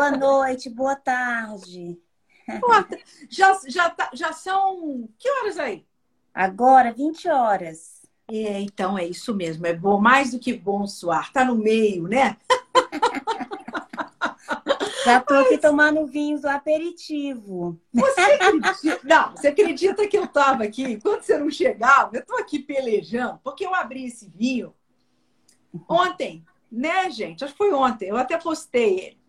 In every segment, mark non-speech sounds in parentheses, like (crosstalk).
Boa noite, boa tarde. já, já, tá, já são. Que horas aí? Agora, 20 horas. É, então é isso mesmo. É bom, mais do que bom suar. Tá no meio, né? (laughs) Já tô aqui tomando vinho do aperitivo. Você acredita? Não, você acredita que eu tava aqui? Quando você não chegava, eu tô aqui pelejando, porque eu abri esse vinho ontem, né, gente? Acho que foi ontem. Eu até postei ele.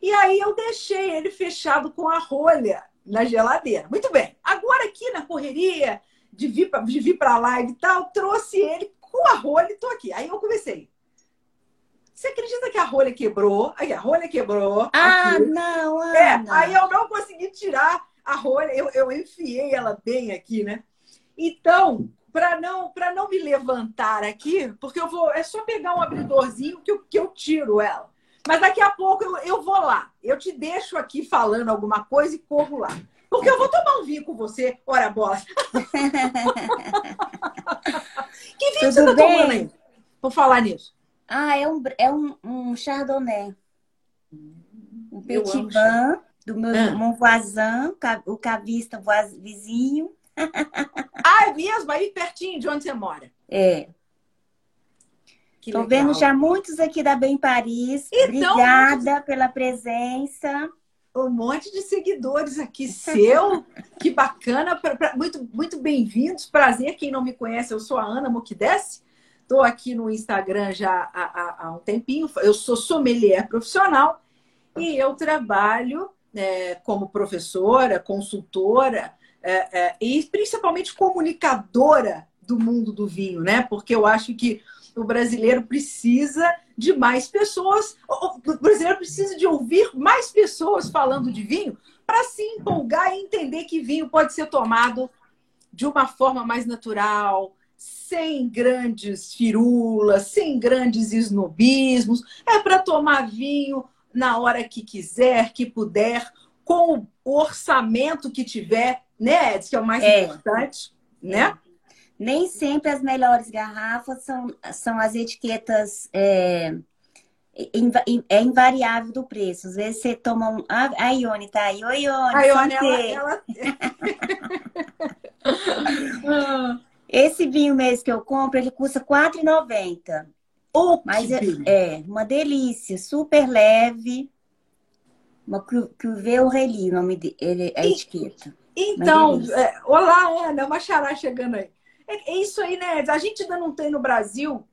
E aí eu deixei ele fechado com a rolha na geladeira. Muito bem. Agora aqui na correria de vir para vir para live e tal, trouxe ele com a rolha e tô aqui. Aí eu comecei. Você acredita que a rolha quebrou? Aí a rolha quebrou. Ah, aqui. não, Ana. É, aí eu não consegui tirar a rolha, eu, eu enfiei ela bem aqui, né? Então, para não para não me levantar aqui, porque eu vou é só pegar um abridorzinho que eu, que eu tiro ela. Mas daqui a pouco eu, eu vou lá. Eu te deixo aqui falando alguma coisa e corro lá. Porque eu vou tomar um vinho com você. Ora, bola. (laughs) que vinho Tudo você tá bem? tomando aí? Por falar nisso. Ah, é um, é um, um Chardonnay. Um Petit Vin, do meu ah. irmão Voisin, o cavista vizinho. ah, é mesmo? Aí pertinho de onde você mora. É. Estou vendo já muitos aqui da Bem Paris. Então, Obrigada pela presença. Um monte de seguidores aqui (laughs) seu. que bacana. Pra, pra, muito muito bem-vindos. Prazer. Quem não me conhece, eu sou a Ana Moquidesse. Estou aqui no Instagram já há, há, há, um tempinho. Eu sou sommelier profissional e eu trabalho é, como professora, consultora é, é, e principalmente comunicadora do mundo do vinho, né? Porque eu acho que o brasileiro precisa de mais pessoas, o brasileiro precisa de ouvir mais pessoas falando de vinho para se empolgar e entender que vinho pode ser tomado de uma forma mais natural, sem grandes firulas, sem grandes esnobismos. É para tomar vinho na hora que quiser, que puder, com o orçamento que tiver, né, Edson, que é o mais é. importante, né? Nem sempre as melhores garrafas são, são as etiquetas. É, é invariável do preço. Às vezes você toma um. Ah, a Ione tá aí. Oi, Ione. A Ione, ela... ela... (laughs) Esse vinho mesmo que eu compro, ele custa R$4,90. Oh, Mas é, é, uma delícia, super leve. Uma o nome dele, a etiqueta. Então, é, olá, Ana, uma xará chegando aí. É, é, isso aí, né? A gente ainda não tem no Brasil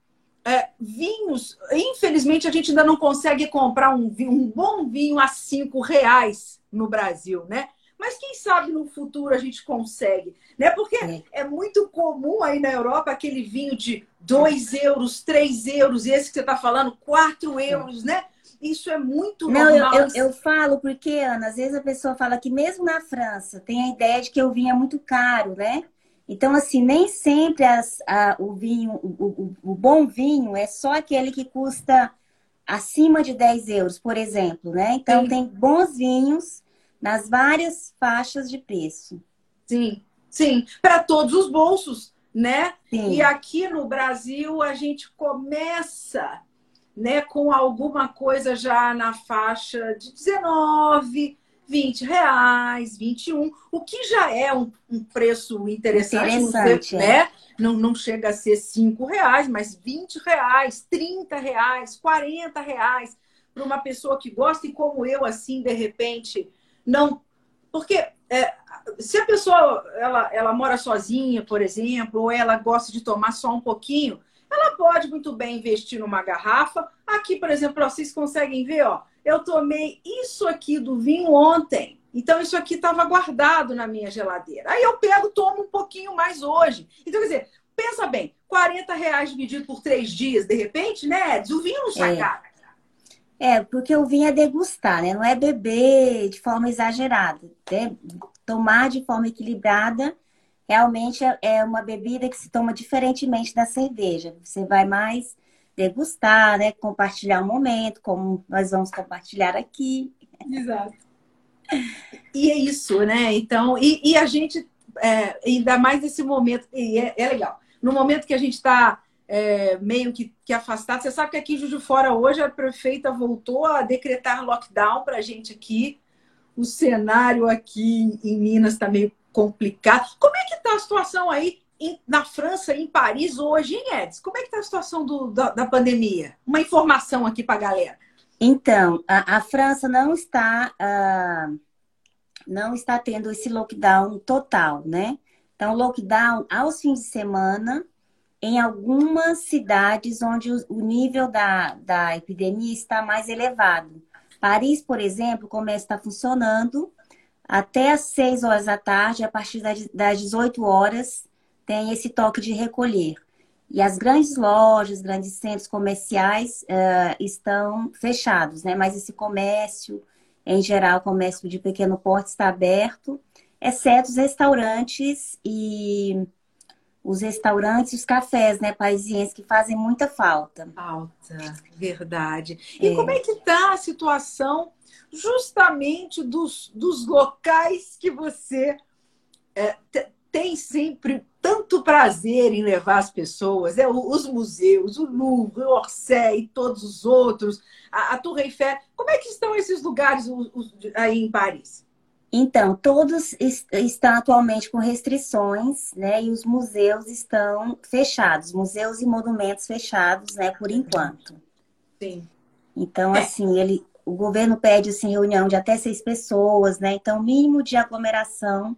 é, vinhos. Infelizmente, a gente ainda não consegue comprar um, vinho, um bom vinho a cinco reais no Brasil, né? Mas quem sabe no futuro a gente consegue, né? Porque é, é muito comum aí na Europa aquele vinho de 2 euros, 3 euros, e esse que você está falando, 4 euros, né? Isso é muito Não, normal. Eu, eu, eu, falo porque, Ana, às vezes a pessoa fala que mesmo na França tem a ideia de que o vinho é muito caro, né? Então, assim, nem sempre as, a, o vinho, o, o, o, bom vinho é só aquele que custa acima de 10 euros, por exemplo, né? Então, Sim. tem bons vinhos nas várias faixas de preço. Sim, sim, para todos os bolsos, né? Sim. E aqui no Brasil a gente começa, né, com alguma coisa já na faixa de 19, 20 reais, 21, o que já é um, um preço interessante, interessante não, é. né? Não, não chega a ser 5 reais, mas 20 reais, 30 reais, 40 reais para uma pessoa que gosta e como eu, assim, de repente, não. Porque é, se a pessoa ela, ela mora sozinha, por exemplo, ou ela gosta de tomar só um pouquinho, ela pode muito bem investir numa garrafa. Aqui, por exemplo, vocês conseguem ver, ó, eu tomei isso aqui do vinho ontem. Então, isso aqui estava guardado na minha geladeira. Aí eu pego, tomo um pouquinho mais hoje. Então, quer dizer, pensa bem, 40 reais dividido por três dias, de repente, né? O vinho não sai é. caro. É, porque o vinho é degustar, né? Não é beber de forma exagerada. É tomar de forma equilibrada realmente é, é uma bebida que se toma diferentemente da cerveja. Você vai mais degustar, né? Compartilhar o um momento, como nós vamos compartilhar aqui. Exato. E é isso, né? Então, e, e a gente, é, ainda mais nesse momento, e é, é legal, no momento que a gente está é, meio que, que afastado. Você sabe que aqui em Juiz de Fora hoje a prefeita voltou a decretar lockdown para a gente aqui. O cenário aqui em Minas está meio complicado. Como é que está a situação aí na França, em Paris, hoje, hein, Edson? Como é que está a situação do, da, da, pandemia? Uma informação aqui para a galera. Então, a, a França não está, uh, não está tendo esse lockdown total, né? Então, lockdown aos fins de semana, em algumas cidades onde o, o nível da, da epidemia está mais elevado. Paris, por exemplo, começa a estar funcionando até às 6 horas da tarde, a partir das 18 horas, tem esse toque de recolher. E as grandes lojas, grandes centros comerciais uh, estão fechados, né? Mas esse comércio, em geral, comércio de pequeno porte está aberto, exceto os restaurantes e os restaurantes e os cafés, né, parisienses, que fazem muita falta. Falta, verdade. E é. como é que está a situação justamente dos, dos locais que você é, tem sempre tanto prazer em levar as pessoas, é, os museus, o Louvre, o Orsay e todos os outros, a, a Torre Eiffel. Como é que estão esses lugares os, os, aí em Paris? Então, todos estão atualmente com restrições, né? E os museus estão fechados, museus e monumentos fechados, né? Por enquanto. Sim. Então, é. assim, ele, o governo pede assim, reunião de até seis pessoas, né? Então, mínimo de aglomeração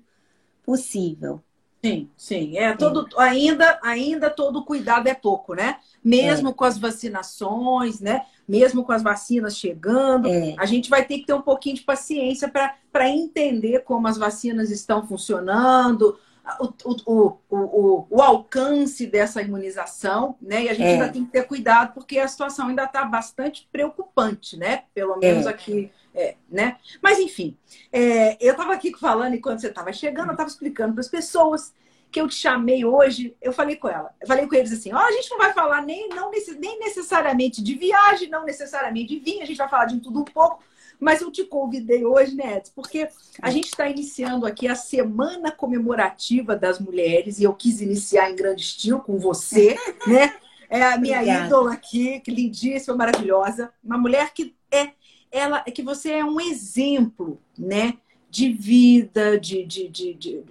possível. Sim, sim. É todo ainda ainda todo cuidado é pouco, né? Mesmo é. com as vacinações, né? Mesmo com as vacinas chegando, é. a gente vai ter que ter um pouquinho de paciência para entender como as vacinas estão funcionando, o, o, o, o, alcance dessa imunização, né? E a gente é. ainda tem que ter cuidado, porque a situação ainda está bastante preocupante, né? Pelo menos é. aqui é, né? Mas, enfim, é, eu estava aqui falando, e quando você estava chegando, eu estava explicando para as pessoas que eu te chamei hoje, eu falei com ela, eu falei com eles assim, ó, oh, a gente não vai falar nem, não, nem necessariamente de viagem, não necessariamente de vinho, a gente vai falar de tudo um pouco, mas eu te convidei hoje, né, Edson, porque a gente está iniciando aqui a Semana Comemorativa das Mulheres, e eu quis iniciar em grande estilo com você, né? É a minha Obrigada. ídola aqui, que lindíssima, maravilhosa. Uma mulher que é ela é que você é um exemplo, né? De vida, de, de, de, de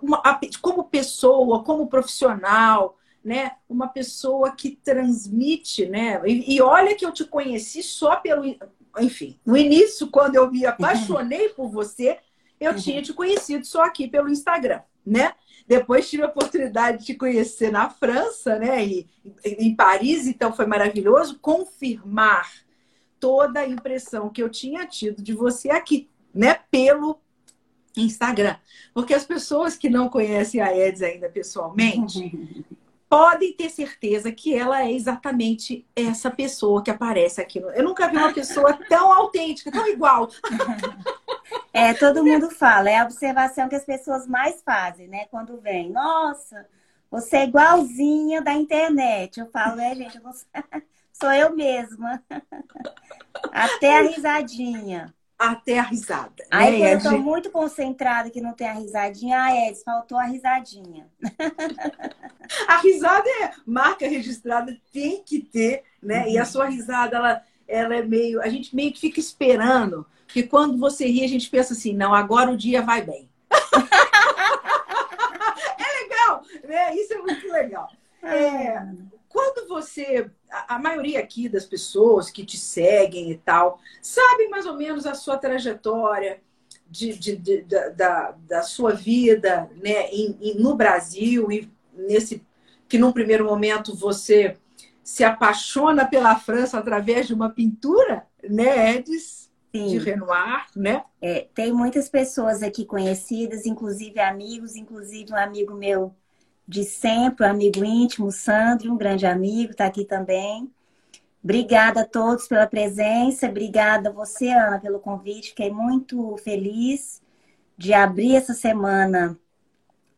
uma, como pessoa, como profissional, né? Uma pessoa que transmite, né? E, e, olha que eu te conheci só pelo. Enfim, no início, quando eu me apaixonei por você, eu uhum. tinha te conhecido só aqui pelo Instagram, né? Depois tive a oportunidade de te conhecer na França, né? E, em Paris, então foi maravilhoso confirmar toda a impressão que eu tinha tido de você aqui, né? Pelo Instagram. Porque as pessoas que não conhecem a Eds ainda pessoalmente (laughs) podem ter certeza que ela é exatamente essa pessoa que aparece aqui. Eu nunca vi uma pessoa tão autêntica, tão igual. (laughs) É, todo mundo fala, é a observação que as pessoas mais fazem, né? Quando vem, nossa, você é igualzinha da internet. Eu falo, é, gente, eu não... (laughs) sou eu mesma. (laughs) Até a risadinha. Até a risada. Aí né? eu tô gente... muito concentrada que não tem a risadinha. Ah, é, faltou a risadinha. (laughs) a risada é marca registrada, tem que ter, né? Uhum. E a sua risada, ela, ela é meio. A gente meio que fica esperando. Que quando você ri, a gente pensa assim, não, agora o dia vai bem. (laughs) é legal, né? Isso é muito legal. É, quando você, a, maioria aqui das pessoas que te seguem e tal, sabe mais ou menos a sua trajetória de, de, de da, da sua vida né, em, em, no Brasil e nesse que num primeiro momento você se apaixona pela França através de uma pintura, né, Edis? Sim. De Renoir, né? É, tem muitas pessoas aqui conhecidas, inclusive amigos, inclusive um amigo meu de sempre, um amigo íntimo, Sandro, um grande amigo, está aqui também. Obrigada a todos pela presença, obrigada a você, Ana, pelo convite. Fiquei muito feliz de abrir essa semana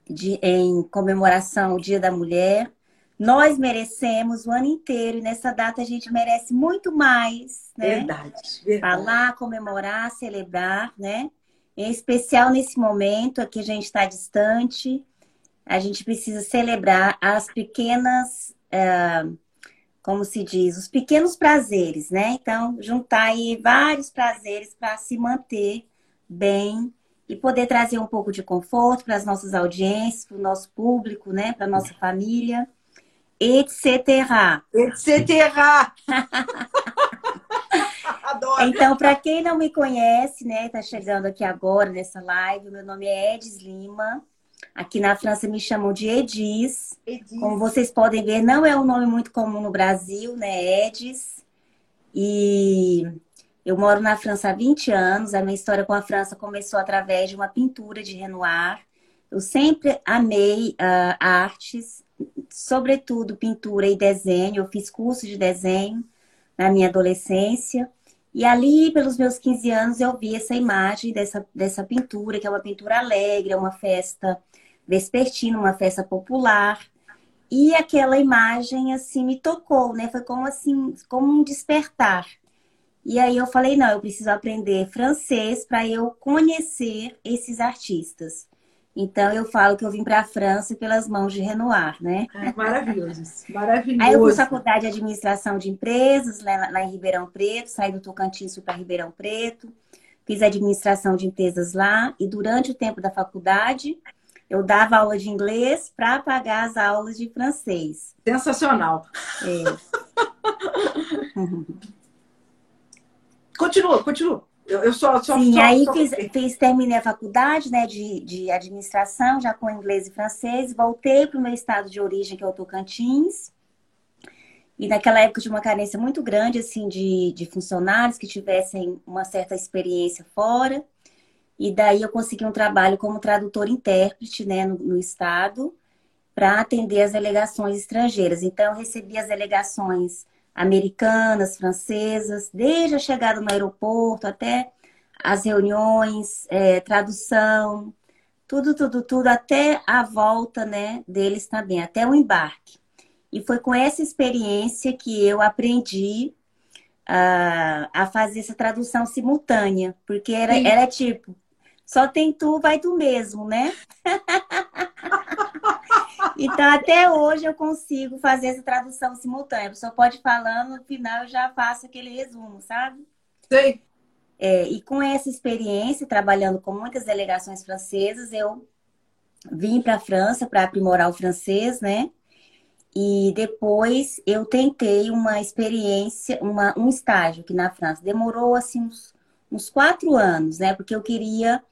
de, em comemoração ao Dia da Mulher. Nós merecemos o ano inteiro e nessa data a gente merece muito mais, né? Verdade, verdade. Falar, comemorar, celebrar, né? Em especial nesse momento aqui a gente está distante, a gente precisa celebrar as pequenas é, como se diz, os pequenos prazeres, né? Então, juntar aí vários prazeres para se manter bem e poder trazer um pouco de conforto para as nossas audiências, para o nosso público, né? Para a nossa família, etc. Etc. (laughs) Adoro. Então, para quem não me conhece, né, está chegando aqui agora nessa live, meu nome é Edis Lima. Aqui na França me chamam de Edis. Edis. Como vocês podem ver, não é um nome muito comum no Brasil, né? Edis. E eu moro na França há 20 anos. A minha história com a França começou através de uma pintura de Renoir. Eu sempre amei uh, artes, sobretudo pintura e desenho. Eu fiz curso de desenho na minha adolescência. E ali, pelos meus 15 anos, eu vi essa imagem dessa, dessa pintura, que é uma pintura alegre, é uma festa vespertina, uma festa popular. E aquela imagem, assim, me tocou, né? Foi como, assim, como um despertar. E aí eu falei, não, eu preciso aprender francês para eu conhecer esses artistas. Então eu falo que eu vim para a França pelas mãos de Renoir, né? É, maravilhoso, maravilhoso. Aí eu fiz faculdade de administração de empresas lá, lá em Ribeirão Preto, saí do Tocantins para Ribeirão Preto, fiz administração de empresas lá e durante o tempo da faculdade eu dava aula de inglês para pagar as aulas de francês. Sensacional. É. (laughs) continua, continua. Eu, eu só, só, Sim, só, aí só... Fiz, fiz, terminei a faculdade né, de, de administração, já com inglês e francês, voltei para o meu estado de origem, que é o Tocantins. E naquela época tinha uma carência muito grande assim de, de funcionários que tivessem uma certa experiência fora. E daí eu consegui um trabalho como tradutor-intérprete né, no, no estado para atender as delegações estrangeiras. Então, eu recebi as delegações americanas, francesas, desde a chegada no aeroporto até as reuniões, é, tradução, tudo, tudo, tudo, até a volta né, deles também, até o embarque. E foi com essa experiência que eu aprendi uh, a fazer essa tradução simultânea, porque era, era tipo, só tem tu, vai tu mesmo, né? (laughs) Então, até hoje eu consigo fazer essa tradução simultânea. A pessoa pode falando, no final eu já faço aquele resumo, sabe? Sim. É, e com essa experiência, trabalhando com muitas delegações francesas, eu vim para a França para aprimorar o francês, né? E depois eu tentei uma experiência, uma, um estágio aqui na França. Demorou assim uns, uns quatro anos, né? Porque eu queria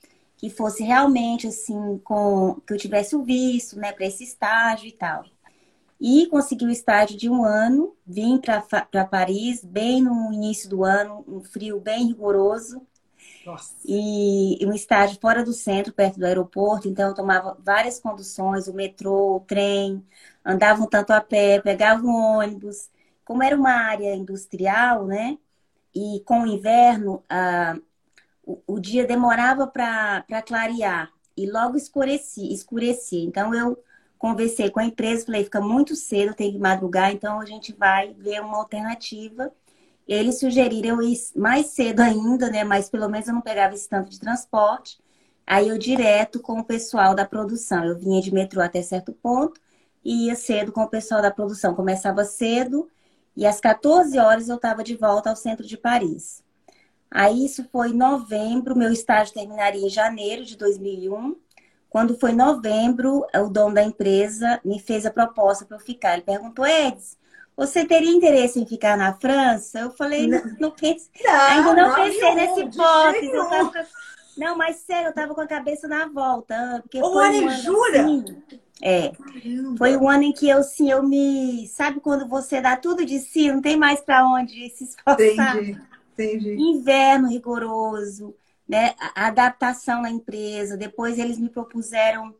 que fosse realmente assim, com que eu tivesse o visto, né, para esse estágio e tal. E consegui o estágio de um ano, vim para Paris bem no início do ano, um frio bem rigoroso. Nossa. E um estágio fora do centro, perto do aeroporto, então eu tomava várias conduções, o metrô, o trem, andava um tanto a pé, pegava um ônibus. Como era uma área industrial, né? E com o inverno, a, o, dia demorava para clarear e logo escurecia, escurecia. Então eu conversei com a empresa, falei, fica muito cedo, tem que madrugar, então a gente vai ver uma alternativa. Eles sugeriram ir mais cedo ainda, né? Mas pelo menos eu não pegava esse tanto de transporte. Aí eu direto com o pessoal da produção. Eu vinha de metrô até certo ponto e ia cedo com o pessoal da produção. Começava cedo e às 14 horas eu estava de volta ao centro de Paris. Aí isso foi em novembro, meu estágio terminaria em janeiro de 2001. Quando foi novembro, o dono da empresa me fez a proposta para eu ficar. Ele perguntou, Edson, você teria interesse em ficar na França? Eu falei, não, não pense, não, ainda não, não pensei nessa hipótese. Tava, não, mas sério, eu estava com a cabeça na volta. Porque Ô, foi um ano, jura? Assim, é. Caramba. Foi o ano em que eu, sim, eu me. Sabe quando você dá tudo de si, não tem mais para onde se esforçar? Entendi. Entendi. Inverno rigoroso, né? A adaptação na empresa. Depois eles me propuseram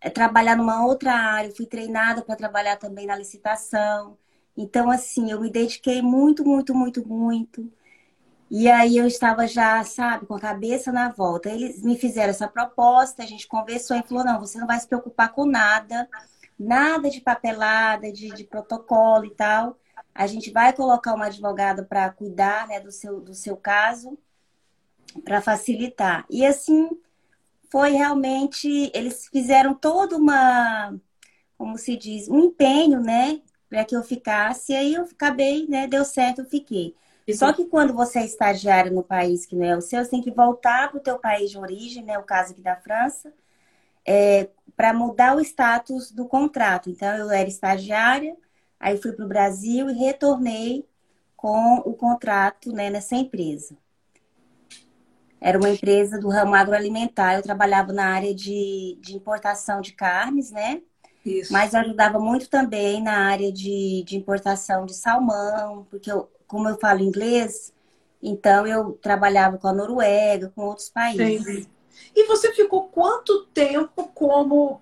é, trabalhar numa outra área. Fui treinada para trabalhar também na licitação. Então, assim, eu me dediquei muito, muito, muito, muito. E aí eu estava já, sabe, com a cabeça na volta. Eles me fizeram essa proposta, a gente conversou e falou: não, você não vai se preocupar com nada, nada de papelada, de, de protocolo e tal. A gente vai colocar uma advogada para cuidar né, do, seu, do seu caso, para facilitar. E assim, foi realmente. Eles fizeram toda uma. Como se diz? Um empenho, né? para que eu ficasse, e aí eu acabei, né? Deu certo, eu fiquei. Só que quando você é estagiário no país que não é o seu, você tem que voltar para o teu país de origem, né? O caso aqui da França, é, para mudar o status do contrato. Então, eu era estagiária, aí fui para o Brasil e retornei com o contrato né, nessa empresa. Era uma empresa do ramo agroalimentar. Eu trabalhava na área de, de importação de carnes, né? Isso. Mas eu ajudava muito também na área de, de importação de salmão, porque eu, como eu falo inglês, então eu trabalhava com a Noruega, com outros países. Entendi. E você ficou quanto tempo como.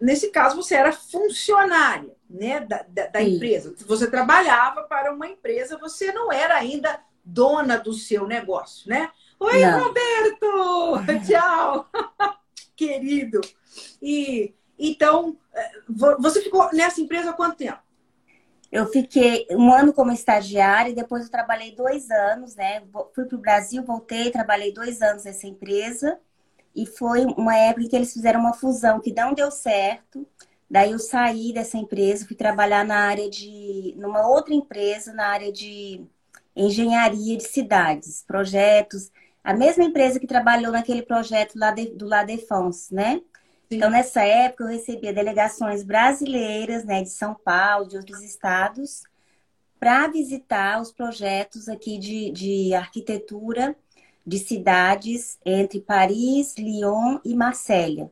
Nesse caso, você era funcionária né, da, da, da empresa. Você trabalhava para uma empresa, você não era ainda dona do seu negócio, né? Oi, não. Roberto! (laughs) Tchau! (laughs) Querido! E então, eh, você ficou nessa empresa há quanto tempo? Eu fiquei um ano como estagiária e depois eu trabalhei dois anos, né? Fui para o Brasil, voltei, trabalhei dois anos nessa empresa. E foi uma época que eles fizeram uma fusão que não deu certo. Daí eu saí dessa empresa, fui trabalhar na área de. numa outra empresa, na área de engenharia de cidades, projetos. A mesma empresa que trabalhou naquele projeto lá de, do La Défense, né? Então, nessa época, eu recebia delegações brasileiras, né, de São Paulo, de outros estados, para visitar os projetos aqui de, de arquitetura de cidades entre Paris, Lyon e Marsella.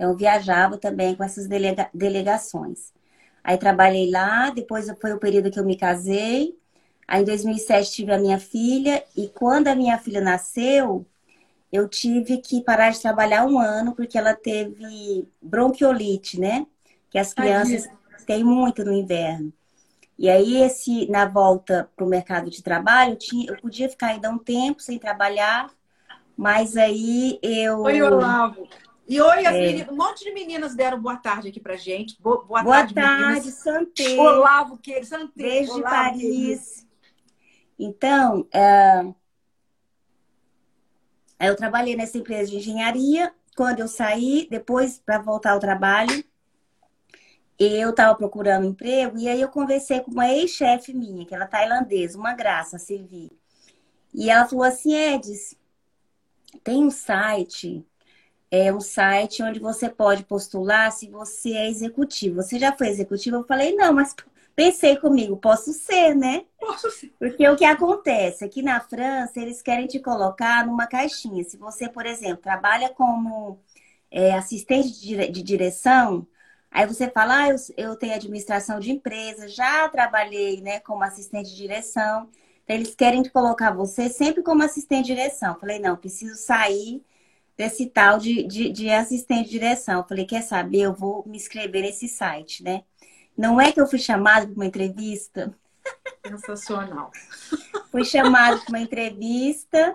Então, eu viajava também com essas delega delegações. Aí, trabalhei lá, depois foi o período que eu me casei. Aí, em 2007, tive a minha filha, e quando a minha filha nasceu, eu tive que parar de trabalhar um ano porque ela teve bronquiolite, né? Que as crianças Ai, têm muito no inverno. E aí, esse, na volta para o mercado de trabalho, eu, tinha, eu podia ficar ainda um tempo sem trabalhar, mas aí eu. Oi, Olavo. E oi, é... meninas, um monte de meninas deram boa tarde aqui pra gente. Boa, boa, boa tarde, tarde Santé. Olavo, que Santé. Beijo Olavo, de Paris. Querido. Então, uh, eu trabalhei nessa empresa de engenharia. Quando eu saí, depois para voltar ao trabalho, eu estava procurando emprego e aí eu conversei com uma ex-chefe minha, que ela é tailandesa, uma graça, a Silvi. E ela falou assim, Edis, tem um site, é um site onde você pode postular se você é executivo. Você já foi executivo? Eu falei, não, mas pensei comigo, posso ser, né? Posso ser. Porque o que acontece aqui na França, eles querem te colocar numa caixinha. Se você, por exemplo, trabalha como é, assistente de direção, aí você fala, ah, eu, eu tenho administração de empresa, já trabalhei né, como assistente de direção. Então, eles querem te colocar você sempre como assistente de direção. Falei, não, preciso sair desse tal de, de, de assistente de direção. Falei, quer saber? Eu vou me inscrever nesse site, né? Não é que eu fui chamada para uma entrevista. (laughs) Sensacional. (laughs) fui chamada para uma entrevista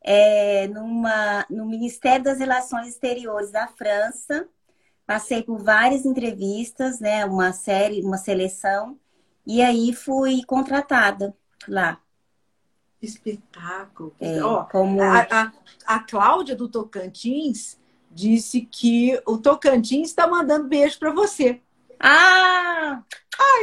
é, numa, no Ministério das Relações Exteriores da França. Passei por várias entrevistas, né? Uma série, uma seleção. E aí fui contratada lá. Espetáculo. É, como... a, a, a Cláudia do Tocantins disse que o Tocantins está mandando beijo para você. Ah!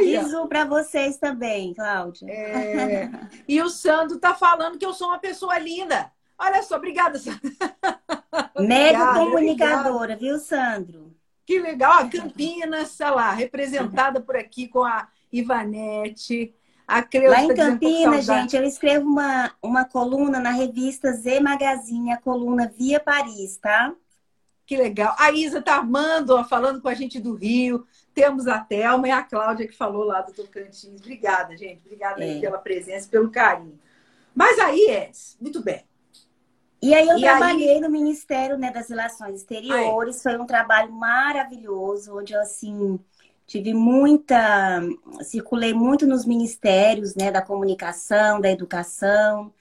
Isso para vocês também, Cláudia. É... E o Sandro tá falando que eu sou uma pessoa linda. Olha só, obrigada, Sandro. (laughs) Mega comunicadora, viu, Sandro? Que legal. Campinas, sei lá, representada por aqui com a Ivanete. A Creuza Lá em tá Campinas, gente, eu escrevo uma, uma coluna na revista Z Magazine, a coluna Via Paris, tá? Que legal. A Isa tá amando, ó, falando com a gente do Rio. Temos a Thelma e a Cláudia que falou lá do Tocantins. Obrigada, gente. Obrigada é. pela presença, pelo carinho. Mas aí, Edson, muito bem. E aí eu e trabalhei aí... no Ministério né, das Relações Exteriores. Foi um trabalho maravilhoso, onde eu assim tive muita, circulei muito nos ministérios, né, da comunicação, da educação,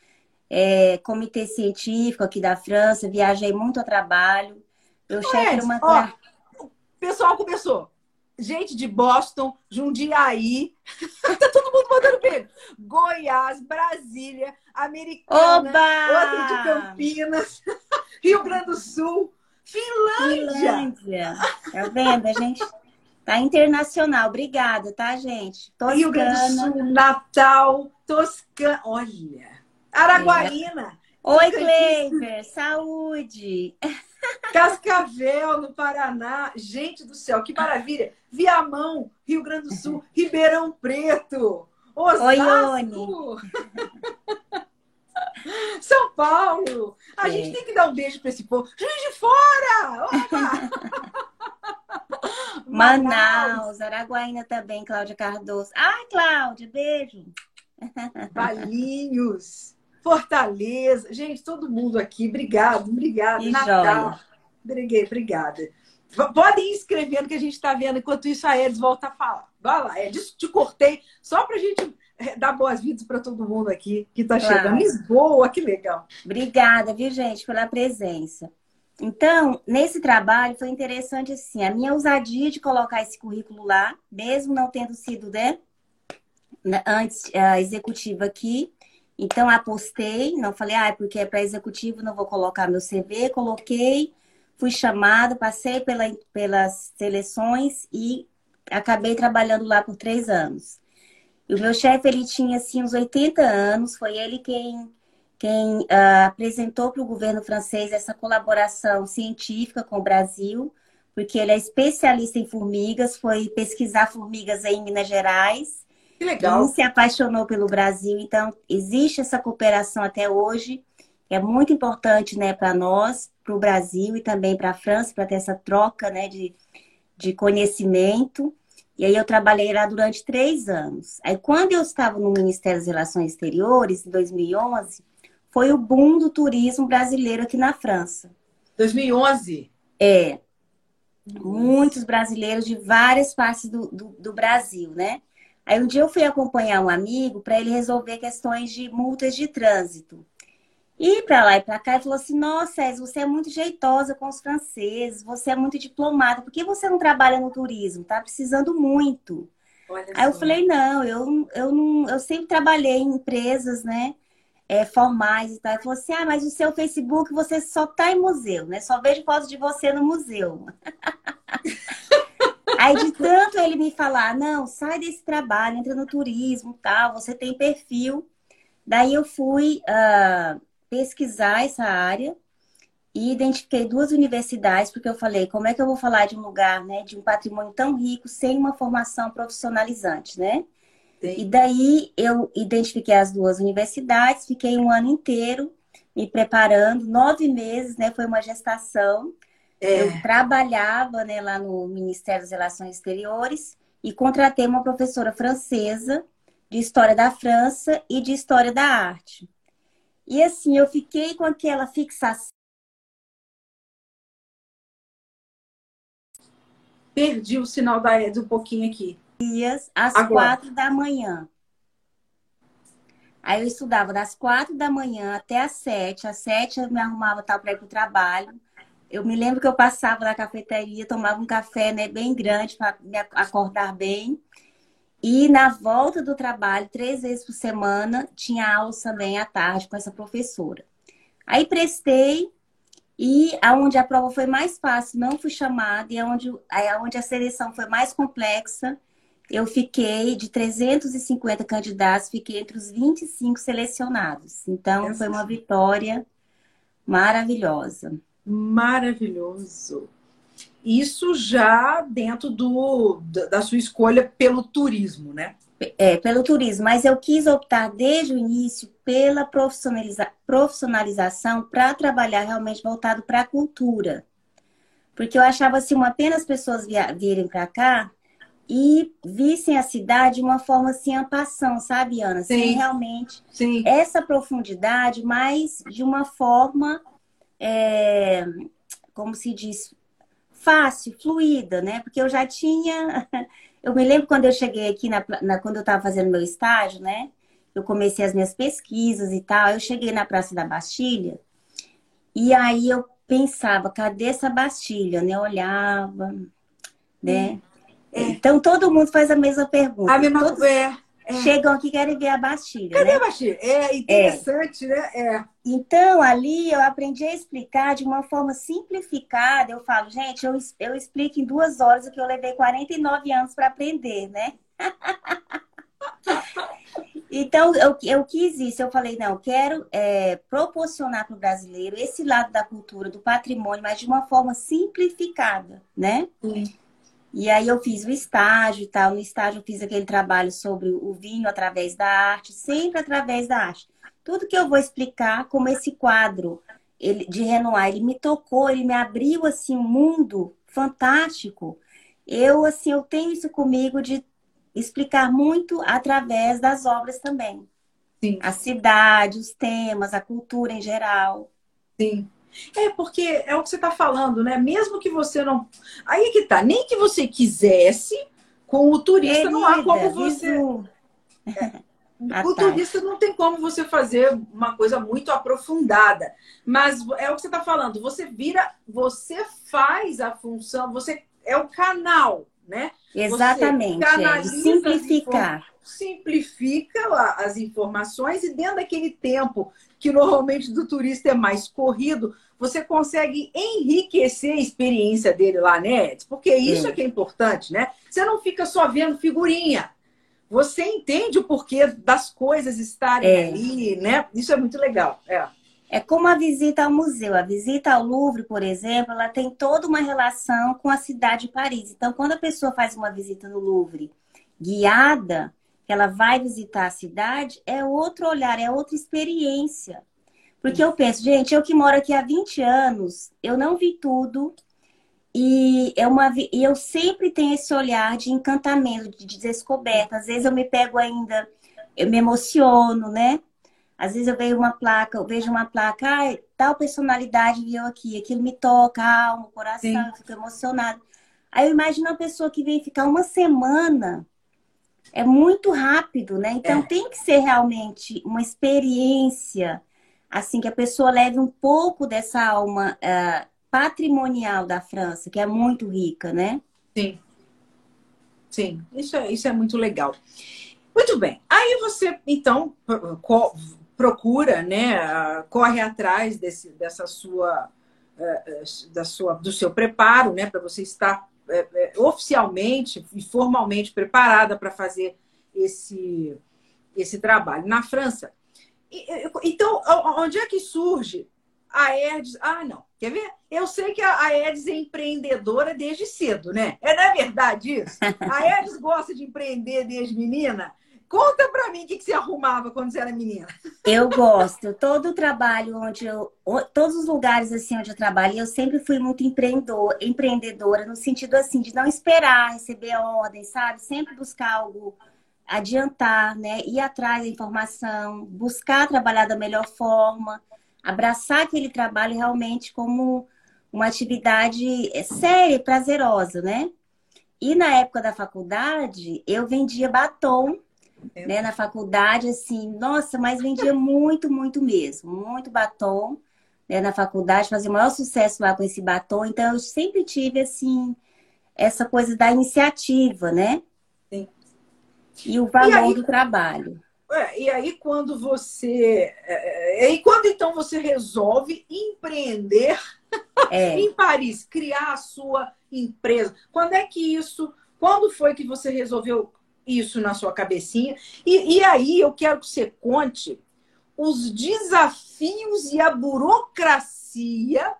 é, comitê científico aqui da França. Viajei muito a trabalho. Eu chefe uma ó, o pessoal começou gente de Boston, Jundiaí, (laughs) tá todo mundo mandando beijo. Goiás, Brasília, Americana, Oba! outro de Campinas, (laughs) Rio Grande do Sul, Finlândia. Finlândia. Tá vendo, a gente? Tá internacional. Obrigada, tá, gente? Toscana. Rio Grande do Sul, Natal, Toscana. Olha, Araguaína. É. Oi, Cleiber. Saúde. (laughs) Cascavel, no Paraná. Gente do céu, que maravilha. Viamão, Rio Grande do Sul. Ribeirão Preto. Osasco. Oi, Ione. São Paulo. A é. gente tem que dar um beijo para esse povo. Juiz de Fora! (laughs) Manaus, Araguaína também, Cláudia Cardoso. Ai, Cláudia, beijo. (laughs) Valinhos, Fortaleza. Gente, todo mundo aqui, obrigado, obrigado. Natal. Obrigada, obrigada. Podem ir escrevendo que a gente está vendo. Enquanto isso, a Elis volta a falar. Vai lá, Elis, te cortei só para a gente é, dar boas-vindas para todo mundo aqui que está claro. chegando. Lisboa, que legal. Obrigada, viu, gente, pela presença. Então, nesse trabalho foi interessante assim, a minha ousadia de colocar esse currículo lá, mesmo não tendo sido, né, antes uh, executiva aqui. Então, apostei, não falei, ah, porque é para executivo, não vou colocar meu CV, coloquei, fui chamado, passei pela, pelas seleções e acabei trabalhando lá por três anos. E o meu chefe, ele tinha, assim, uns 80 anos, foi ele quem, quem uh, apresentou para o governo francês essa colaboração científica com o Brasil, porque ele é especialista em formigas, foi pesquisar formigas em Minas Gerais. Que legal. E se apaixonou pelo Brasil, então existe essa cooperação até hoje, que é muito importante, né, para nós, para o Brasil e também para a França, para ter essa troca, né, de, de conhecimento. E aí eu trabalhei lá durante três anos. Aí quando eu estava no Ministério das Relações Exteriores, em 2011, foi o boom do turismo brasileiro aqui na França. 2011? É. Muitos brasileiros de várias partes do, do, do Brasil, né? Aí um dia eu fui acompanhar um amigo para ele resolver questões de multas de trânsito. E para lá e para cá, ele falou assim: Nossa, você é muito jeitosa com os franceses, você é muito diplomada, por que você não trabalha no turismo? Tá precisando muito. Olha Aí só. eu falei: Não, eu, eu, não, eu sempre trabalhei em empresas, né? É, formais e tal. Ele falou assim: Ah, mas o seu Facebook você só tá em museu, né? Só vejo fotos de você no museu. (laughs) Aí de tanto ele me falar: Não, sai desse trabalho, entra no turismo tal, você tem perfil. Daí eu fui. Uh, pesquisar essa área e identifiquei duas universidades, porque eu falei, como é que eu vou falar de um lugar, né, de um patrimônio tão rico sem uma formação profissionalizante, né? Sim. E daí eu identifiquei as duas universidades, fiquei um ano inteiro me preparando, nove meses, né? Foi uma gestação. É. Eu trabalhava né, lá no Ministério das Relações Exteriores e contratei uma professora francesa de História da França e de História da Arte. E assim, eu fiquei com aquela fixação. Perdi o sinal da Ed um pouquinho aqui. Dias às Agora. quatro da manhã. Aí eu estudava das quatro da manhã até às sete. Às sete eu me arrumava tal para ir para o trabalho. Eu me lembro que eu passava na cafeteria, tomava um café né, bem grande para me acordar bem. E na volta do trabalho, três vezes por semana, tinha aulas também à tarde com essa professora. Aí prestei e aonde a prova foi mais fácil, não fui chamada, e aonde, aonde a seleção foi mais complexa, eu fiquei de 350 candidatos, fiquei entre os 25 selecionados. Então, foi uma vitória maravilhosa. Maravilhoso. Isso já dentro do, da sua escolha pelo turismo, né? É, pelo turismo, mas eu quis optar desde o início pela profissionaliza profissionalização para trabalhar realmente voltado para a cultura. Porque eu achava assim, uma pena as pessoas virem para cá e vissem a cidade de uma forma assim, ampassão, sabe, Ana? Sim. Sem realmente Sim. essa profundidade, mas de uma forma, é, como se diz, fácil, fluida, né? Porque eu já tinha. (laughs) Eu me lembro quando eu cheguei aqui, na, na quando eu estava fazendo meu estágio, né? Eu comecei as minhas pesquisas e tal. Eu cheguei na Praça da Bastilha e aí eu pensava, cadê essa Bastilha? Né? Eu olhava, né? É. Então todo mundo faz a mesma pergunta. A mesma todos, é. é. chegam aqui e querem ver a Bastilha. Cadê né? a Bastilha? É interessante, né? É. Então, ali eu aprendi a explicar de uma forma simplificada. Eu falo, gente, eu, eu explico em duas horas o que eu levei 49 anos para aprender, né? (laughs) então, eu, eu quis isso. Eu falei, não, eu quero é, proporcionar para o brasileiro esse lado da cultura, do patrimônio, mas de uma forma simplificada, né? Sim. E aí eu fiz o estágio e tal. No estágio eu fiz aquele trabalho sobre o vinho através da arte, sempre através da arte. Tudo que eu vou explicar, como esse quadro ele, de Renoir, ele me tocou, ele me abriu assim um mundo fantástico. Eu assim, eu tenho isso comigo de explicar muito através das obras também. Sim. A cidade, os temas, a cultura em geral. Sim. É, porque é o que você está falando, né? Mesmo que você não. Aí que tá, nem que você quisesse, com o turista Querida, não há como você. É. (laughs) O ah, tá. turista não tem como você fazer uma coisa muito aprofundada. Mas é o que você está falando, você vira, você faz a função, você é o canal, né? Exatamente. É, simplificar. Simplifica as informações e dentro daquele tempo que normalmente do turista é mais corrido, você consegue enriquecer a experiência dele lá, né? Porque isso é. é que é importante, né? Você não fica só vendo figurinha. Você entende o porquê das coisas estarem é. ali, né? Isso é muito legal. É. É como a visita ao museu. A visita ao Louvre, por exemplo, ela tem toda uma relação com a cidade de Paris. Então, quando a pessoa faz uma visita no Louvre guiada, ela vai visitar a cidade, é outro olhar, é outra experiência. Porque eu penso, gente, eu que moro aqui há 20 anos, eu não vi tudo. E, é uma, e eu sempre tenho esse olhar de encantamento, de descoberta. Às vezes eu me pego ainda, eu me emociono, né? Às vezes eu vejo uma placa, eu vejo uma placa, ah, tal personalidade viu aqui, aquilo me toca alma, coração, Sim. eu fico emocionada. Aí eu imagino uma pessoa que vem ficar uma semana, é muito rápido, né? Então é. tem que ser realmente uma experiência assim que a pessoa leve um pouco dessa alma uh, patrimonial da França, que é muito rica, né? Sim. Sim, isso é, isso é muito legal. Muito bem. Aí você, então, procura, né, corre atrás desse, dessa sua, eh, eh, da sua, do seu preparo, né, para você estar eh, oficialmente e formalmente preparada para fazer esse, esse trabalho. Na França, então, onde é que surge a Edis? Ah, não. Quer ver? Eu sei que a Edis é empreendedora desde cedo, né? É, não é verdade isso? A Edis gosta de empreender desde menina. Conta pra mim o que, você arrumava quando você era menina. Eu gosto. Todo o trabalho onde eu. Todos os lugares assim onde eu trabalhei, eu sempre fui muito empreendedor, empreendedora, no sentido assim, de não esperar receber a ordem, sabe? Sempre buscar algo adiantar, né? Ir atrás da informação, buscar trabalhar da melhor forma, abraçar aquele trabalho realmente como uma atividade é, séria, prazerosa, né? E na época da faculdade, eu vendia batom, né? Na faculdade, assim, nossa, mas vendia muito, muito mesmo, muito batom, né? Na faculdade, fazia o maior sucesso lá com esse batom. Então, eu sempre tive, assim, essa coisa da iniciativa, né? E o valor e aí, do trabalho. É, e aí, quando você. É, é e quando então você resolve empreender é. (laughs) em Paris, criar a sua empresa? Quando é que isso. Quando foi que você resolveu isso na sua cabecinha? E, e aí eu quero que você conte os desafios e a burocracia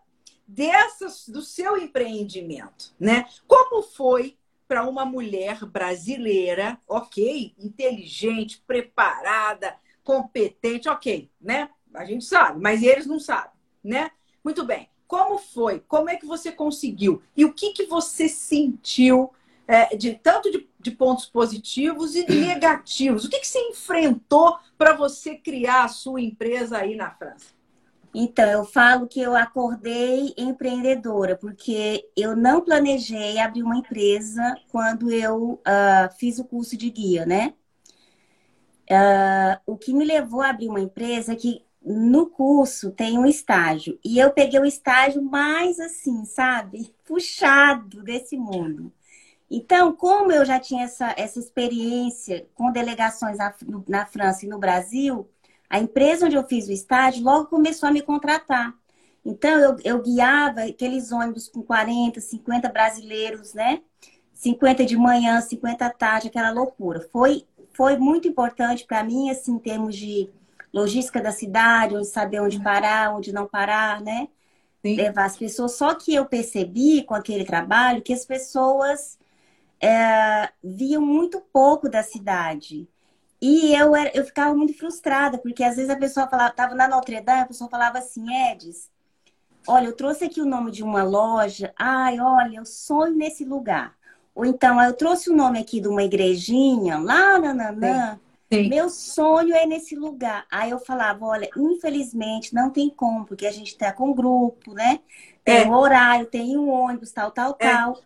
dessas do seu empreendimento, né? Como foi para uma mulher brasileira, ok, inteligente, preparada, competente, ok, né? A gente sabe, mas eles não sabem, né? Muito bem. Como foi? Como é que você conseguiu? E o que, que você sentiu é, de tanto de, de, pontos positivos e (clears throat) negativos? O que, que você enfrentou para você criar a sua empresa aí na França? Então, eu falo que eu acordei empreendedora, porque eu não planejei abrir uma empresa quando eu uh, fiz o curso de guia, né? Uh, o que me levou a abrir uma empresa é que no curso tem um estágio. E eu peguei o estágio mais assim, sabe? Puxado desse mundo. Então, como eu já tinha essa, essa experiência com delegações na, na França e no Brasil, a empresa onde eu fiz o estágio logo começou a me contratar. Então, eu, eu guiava aqueles ônibus com 40, 50 brasileiros, né? 50 de manhã, 50 à tarde, aquela loucura. Foi, foi muito importante para mim, assim, em termos de logística da cidade, onde saber onde parar, onde não parar, né? Sim. Levar as pessoas. Só que eu percebi com aquele trabalho que as pessoas é, viam muito pouco da cidade. E eu, era, eu ficava muito frustrada, porque às vezes a pessoa falava, estava na Notre Dame, a pessoa falava assim, Edis, olha, eu trouxe aqui o nome de uma loja, ai, olha, eu sonho nesse lugar. Ou então, eu trouxe o nome aqui de uma igrejinha, lá, nananã. Sim. Meu sonho é nesse lugar. Aí eu falava, olha, infelizmente não tem como, porque a gente está com um grupo, né? Tem é. um horário, tem um ônibus, tal, tal, é. tal.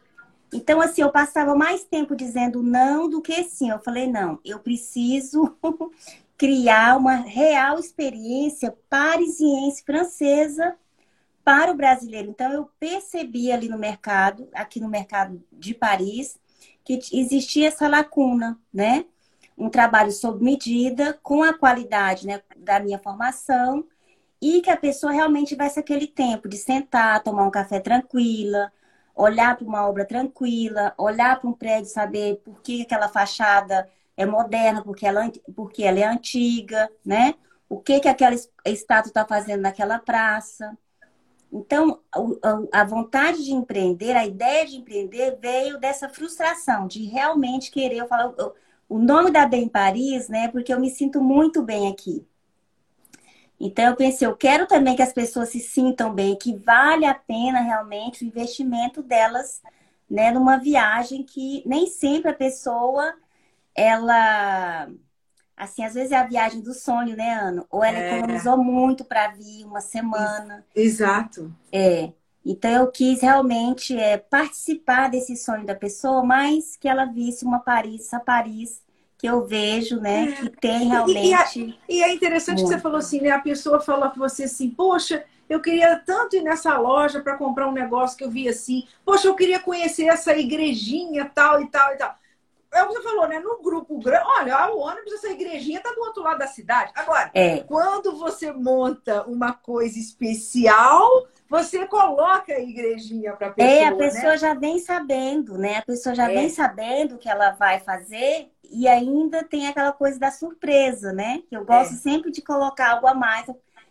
Então, assim, eu passava mais tempo dizendo não do que sim. Eu falei, não, eu preciso (laughs) criar uma real experiência parisiense francesa para o brasileiro. Então, eu percebi ali no mercado, aqui no mercado de Paris, que existia essa lacuna, né? um trabalho sob medida, com a qualidade né, da minha formação, e que a pessoa realmente tivesse aquele tempo de sentar, tomar um café tranquila, olhar para uma obra tranquila, olhar para um prédio, saber por que aquela fachada é moderna, porque ela, porque ela é antiga, né? O que, que aquela estátua está fazendo naquela praça. Então, a vontade de empreender, a ideia de empreender veio dessa frustração, de realmente querer. Eu falo, o nome da Bem Paris, né? Porque eu me sinto muito bem aqui. Então eu pensei, eu quero também que as pessoas se sintam bem, que vale a pena realmente o investimento delas, né, numa viagem que nem sempre a pessoa ela assim, às vezes é a viagem do sonho, né, Ana? Ou ela é. economizou muito para vir uma semana. Exato. É. Então eu quis realmente é, participar desse sonho da pessoa, mas que ela visse uma Paris, essa Paris que eu vejo, né, é. que tem realmente. E, e, e é interessante muito. que você falou assim, né? A pessoa falou para você assim, poxa, eu queria tanto ir nessa loja para comprar um negócio que eu vi assim, poxa, eu queria conhecer essa igrejinha tal e tal e tal. É o que você falou, né? No grupo grande, olha, o ônibus, essa igrejinha tá do outro lado da cidade. Agora, é. quando você monta uma coisa especial, você coloca a igrejinha para a pessoa. É, a pessoa né? já vem sabendo, né? A pessoa já é. vem sabendo o que ela vai fazer e ainda tem aquela coisa da surpresa, né? Que eu gosto é. sempre de colocar algo a mais.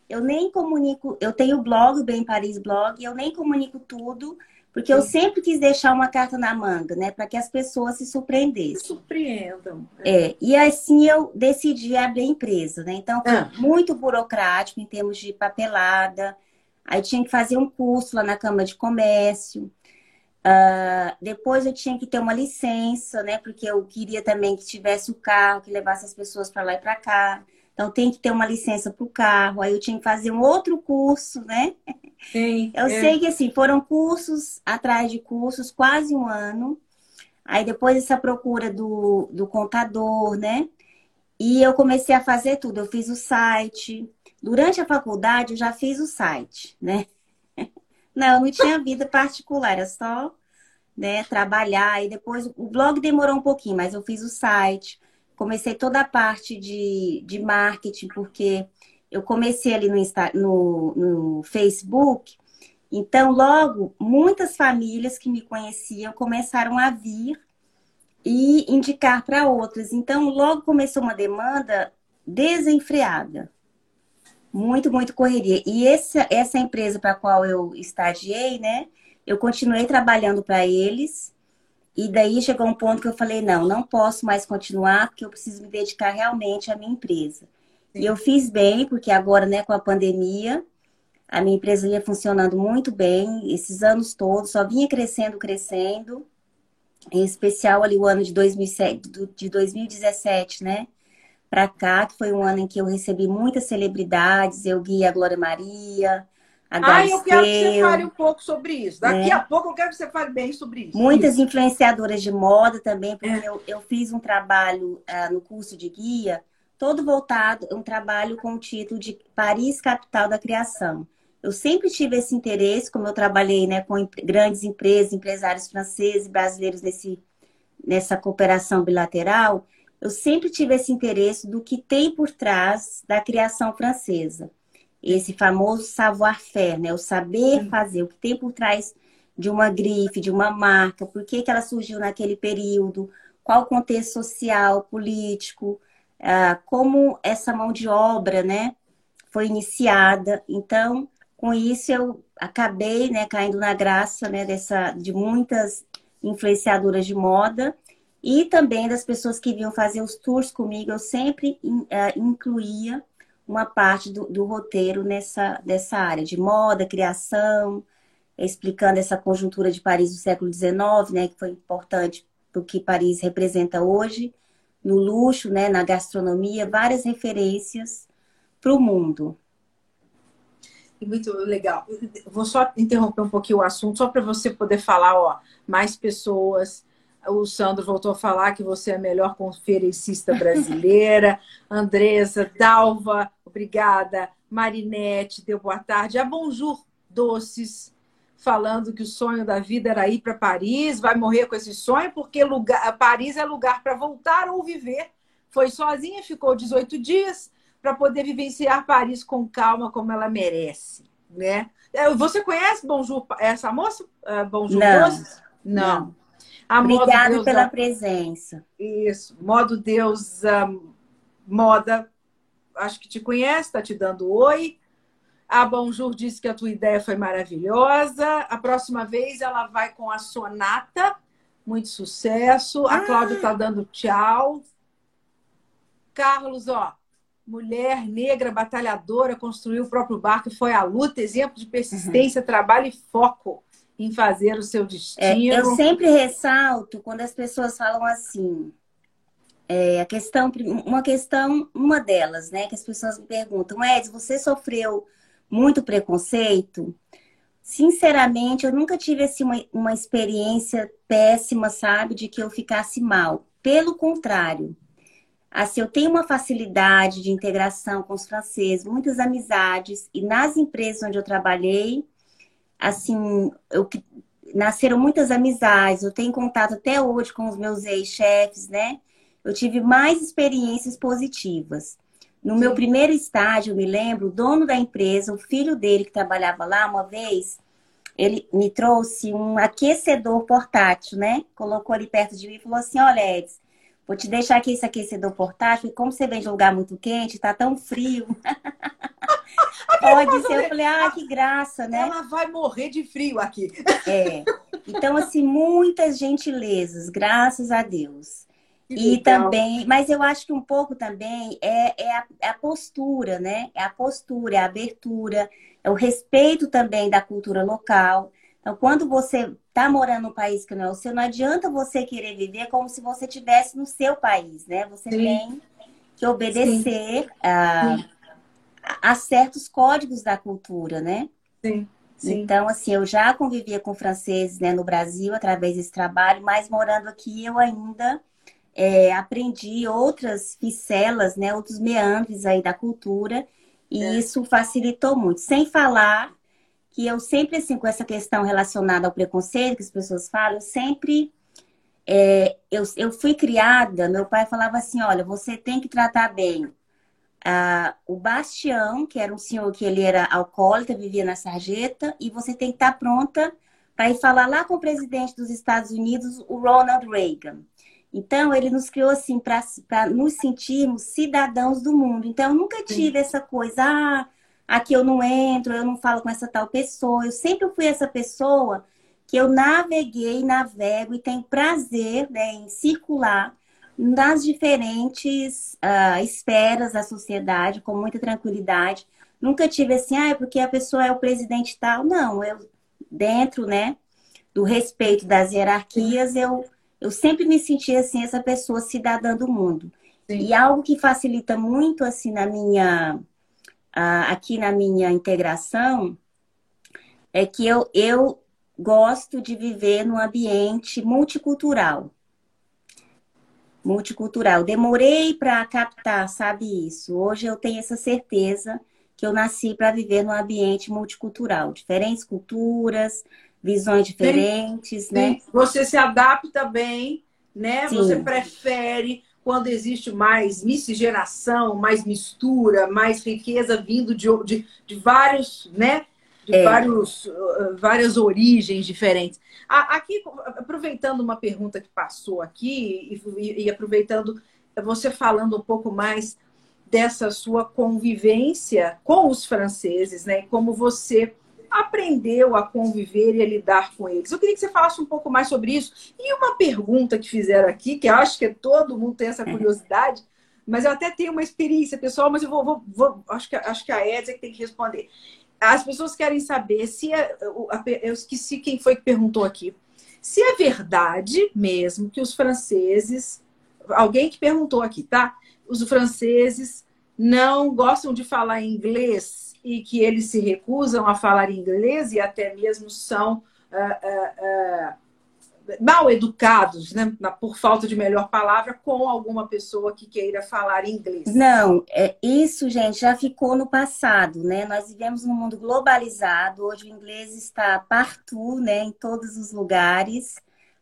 Eu nem comunico, eu tenho o blog, o Bem Paris Blog, e eu nem comunico tudo, porque eu sempre quis deixar uma carta na manga, né? Para que as pessoas se surpreendessem. Se surpreendam. É. E assim eu decidi abrir a empresa, né? Então, ah. muito burocrático em termos de papelada Aí tinha que fazer um curso lá na Câmara de Comércio. Uh, depois eu tinha que ter uma licença, né? Porque eu queria também que tivesse o carro, que levasse as pessoas para lá e para cá. Então tem que ter uma licença para o carro. Aí eu tinha que fazer um outro curso, né? Sim, eu é. sei que assim, foram cursos atrás de cursos, quase um ano. Aí depois essa procura do, do contador, né? E eu comecei a fazer tudo. Eu fiz o site, Durante a faculdade, eu já fiz o site, né? Não, não tinha vida particular, era só né, trabalhar. E depois o blog demorou um pouquinho, mas eu fiz o site. Comecei toda a parte de, de marketing, porque eu comecei ali no, Insta, no, no Facebook. Então, logo, muitas famílias que me conheciam começaram a vir e indicar para outras. Então, logo começou uma demanda desenfreada. Muito, muito correria. E essa, essa empresa para a qual eu estagiei, né? Eu continuei trabalhando para eles. E daí chegou um ponto que eu falei: não, não posso mais continuar, porque eu preciso me dedicar realmente à minha empresa. Sim. E eu fiz bem, porque agora, né, com a pandemia, a minha empresa ia funcionando muito bem, esses anos todos, só vinha crescendo, crescendo. Em especial ali o ano de, 2007, de 2017, né? Para cá, que foi um ano em que eu recebi muitas celebridades, eu guiei a Glória Maria, a Ah, eu quero que você fale um pouco sobre isso. Daqui é. a pouco eu quero que você fale bem sobre isso. Muitas isso. influenciadoras de moda também, porque é. eu, eu fiz um trabalho uh, no curso de guia, todo voltado, um trabalho com o título de Paris Capital da Criação. Eu sempre tive esse interesse, como eu trabalhei né, com grandes empresas, empresários franceses, brasileiros nesse, nessa cooperação bilateral, eu sempre tive esse interesse do que tem por trás da criação francesa. Esse famoso savoir-faire, né? O saber fazer, o que tem por trás de uma grife, de uma marca, por que, que ela surgiu naquele período, qual o contexto social, político, ah, como essa mão de obra, né, foi iniciada. Então, com isso eu acabei, né, caindo na graça, né, dessa de muitas influenciadoras de moda e também das pessoas que vinham fazer os tours comigo. Eu sempre uh, incluía uma parte do, do, roteiro nessa dessa área de moda, criação, explicando essa conjuntura de Paris do século XIX, né, que foi importante para o que Paris representa hoje, no luxo, né, na gastronomia, várias referências para o mundo. Muito legal. Vou só interromper um pouquinho o assunto, só para você poder falar, ó, mais pessoas. O Sandro voltou a falar que você é a melhor conferencista brasileira. (laughs) Andresa, Dalva, obrigada. Marinete, deu boa tarde. A Bonjour Doces, falando que o sonho da vida era ir para Paris, vai morrer com esse sonho, porque lugar, Paris é lugar para voltar ou viver. Foi sozinha, ficou 18 dias, para poder vivenciar Paris com calma, como ela merece, né? É, você conhece Bonjour, essa moça? Uh, Bonjour Não. Não. Não. Obrigada pela da... presença. Isso. Modo Deus um, Moda, acho que te conhece, está te dando oi. A Bonjour disse que a tua ideia foi maravilhosa. A próxima vez ela vai com a Sonata. Muito sucesso. A ah. Cláudia está dando tchau. Carlos, ó, mulher negra, batalhadora, construiu o próprio barco e foi à luta, exemplo de persistência, uhum. trabalho e foco em fazer o seu destino. É, eu sempre ressalto quando as pessoas falam assim, é, a questão, uma questão, uma delas, né, que as pessoas me perguntam, Ed, você sofreu muito preconceito? Sinceramente, eu nunca tive assim, uma, uma experiência péssima, sabe, de que eu ficasse mal. Pelo contrário, Assim, eu tenho uma facilidade de integração com os franceses, muitas amizades, e nas empresas onde eu trabalhei, assim, eu, nasceram muitas amizades, eu tenho contato até hoje com os meus ex-chefes, né? Eu tive mais experiências positivas. No Sim. meu primeiro estágio, eu me lembro, o dono da empresa, o filho dele que trabalhava lá, uma vez, ele me trouxe um aquecedor portátil, né? Colocou ali perto de mim e falou assim: Olha, Edson, Vou te deixar aqui esse aquecedor portátil, e como você vem de um lugar muito quente, tá tão frio. (laughs) Pode ser. Eu falei, ah, que graça, né? Ela vai morrer de frio aqui. É. Então, assim, muitas gentilezas, graças a Deus. e também, mas eu acho que um pouco também é, é a, é a, postura, né? É a postura, é a abertura, é o respeito também da cultura local. Então, quando você está morando num país que não é o seu, não adianta você querer viver como se você estivesse no seu país, né? Você Sim. tem que obedecer a, a, certos códigos da cultura, né? Sim. Sim. Então, assim, eu já convivia com franceses né, no Brasil através desse trabalho, mas morando aqui eu ainda é, aprendi outras ficelas, né, outros meandres aí da cultura, e é. isso facilitou muito. Sem falar que eu sempre, assim, com essa questão relacionada ao preconceito que as pessoas falam, eu sempre. É, eu, eu fui criada, meu pai falava assim: olha, você tem que tratar bem ah, o Bastião, que era um senhor que ele era alcoólatra, vivia na sarjeta, e você tem que estar pronta para ir falar lá com o presidente dos Estados Unidos, o Ronald Reagan. Então, ele nos criou assim para nos sentirmos cidadãos do mundo. Então, eu nunca tive Sim. essa coisa, ah, aqui eu não entro, eu não falo com essa tal pessoa. Eu sempre fui essa pessoa que eu naveguei, navego e tenho prazer né, em circular nas diferentes uh, esferas da sociedade com muita tranquilidade. Nunca tive assim, ah, é porque a pessoa é o presidente tal. Não, eu dentro, né, do respeito das hierarquias, eu, eu sempre me senti assim, essa pessoa cidadã do mundo. Sim. E algo que facilita muito assim na minha aqui na minha integração é que eu, eu gosto de viver num ambiente multicultural. Multicultural. Demorei para captar, sabe isso? Hoje eu tenho essa certeza que eu nasci para viver num ambiente multicultural, diferentes culturas, visões diferentes, sim, né? Sim. Você se adapta bem né? Sim. Você prefere quando existe mais miscigenação, mais mistura, mais riqueza vindo de, de, de vários, né? De é. vários, uh, várias origens diferentes. Aqui, aproveitando uma pergunta que passou aqui e, e aproveitando você falando um pouco mais dessa sua convivência com os franceses, né? Como você aprendeu a conviver e a lidar com eles. Eu queria que você falasse um pouco mais sobre isso. E uma pergunta que fizeram aqui, que eu acho que todo mundo tem essa é. curiosidade, mas eu até tenho uma experiência pessoal, mas eu vou, vou, vou acho, que, acho que a Edson é que tem que responder. As pessoas querem saber se é, eu esqueci quem foi que perguntou aqui. Se é verdade mesmo que os franceses, alguém que perguntou aqui, tá? Os franceses não gostam de falar inglês e que eles se recusam a falar inglês e até mesmo são uh, uh, uh, mal educados, né, por falta de melhor palavra, com alguma pessoa que queira falar inglês. Não, é, isso, gente, já ficou no passado, né? Nós vivemos num mundo globalizado, hoje o inglês está partout, né, em todos os lugares.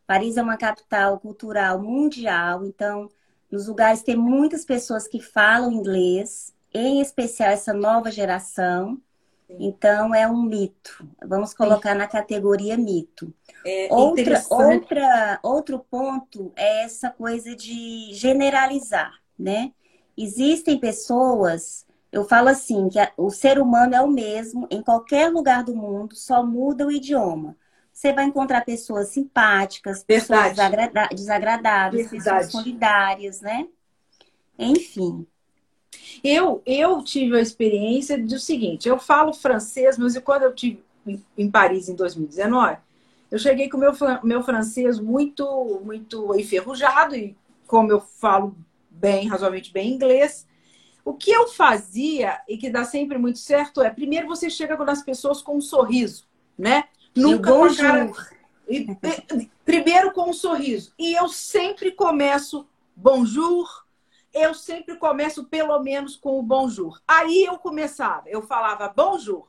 Paris é uma capital cultural mundial, então nos lugares tem muitas pessoas que falam inglês, em especial essa nova geração. Então, é um mito. Vamos colocar Sim. na categoria mito. É outra, outra, outro ponto é essa coisa de generalizar, né? Existem pessoas, eu falo assim, que o ser humano é o mesmo em qualquer lugar do mundo, só muda o idioma. Você vai encontrar pessoas simpáticas, pessoas desagradáveis, Verdade. pessoas solidárias, né? Enfim. Eu, eu tive a experiência do seguinte: eu falo francês, mas quando eu tive em Paris em 2019, eu cheguei com o meu, meu francês muito, muito enferrujado, e como eu falo bem, razoavelmente bem inglês. O que eu fazia e que dá sempre muito certo é, primeiro você chega nas pessoas com um sorriso, né? Nunca com a cara... Primeiro com um sorriso. E eu sempre começo bonjour, eu sempre começo pelo menos com o bonjour. Aí eu começava, eu falava bonjour.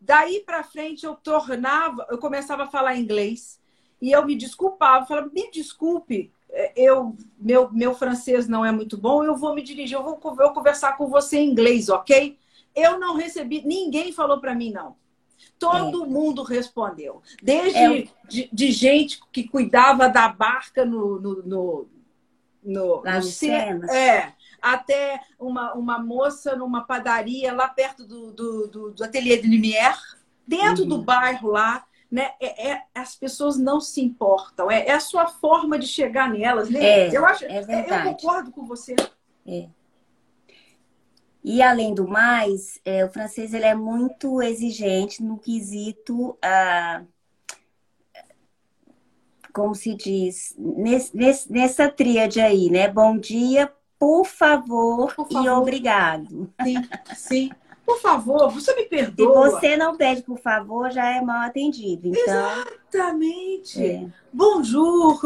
Daí para frente eu tornava, eu começava a falar inglês e eu me desculpava, falava, me desculpe, é, eu meu, meu francês não é muito bom, eu vou me dirigir, eu vou, eu vou conversar com você em inglês, ok? Eu não recebi, ninguém falou para mim não. Todo é. mundo respondeu. Desde é. de, de, gente que cuidava da barca no, no, no no, lá no, É, até uma, uma moça numa padaria lá perto do, do, do, do ateliê de Lumière, dentro uhum. do bairro lá, né? É, é, as pessoas não se importam. É, é, a sua forma de chegar nelas. Né? É, eu acho, é eu concordo com você. É. E além do mais, é, o francês ele é muito exigente no quesito ah, como se diz, nesse, nesse, nessa tríade aí, né? Bom dia, por favor, por favor. e obrigado. Sim, sim. Por favor, você me perdoa. Se você não pede por favor, já é mal atendido. Então... Exatamente. É. Bonjour,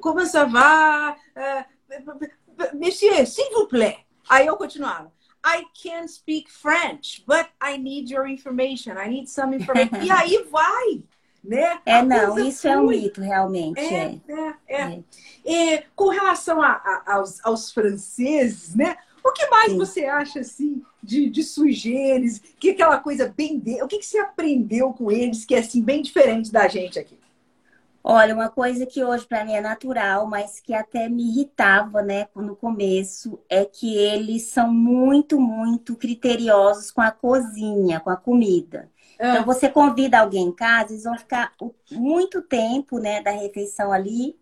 como ça va? Uh, monsieur, s'il vous plaît. Aí eu continuava. I can't speak French, but I need your information. I need some information. (laughs) e aí vai né? É, não, isso é um mito, realmente. É, é, é. é. E, com relação a, a, aos, aos franceses, né? O que mais Sim. você acha, assim, de, de? Que aquela coisa bem... De... O que, que você aprendeu com eles que é, assim, bem diferente da gente aqui? Olha, uma coisa que hoje para mim é natural, mas que até me irritava, né, no começo, é que eles são muito, muito criteriosos com a cozinha, com a comida. Então, você convida alguém em casa, eles vão ficar muito tempo, né, da refeição ali,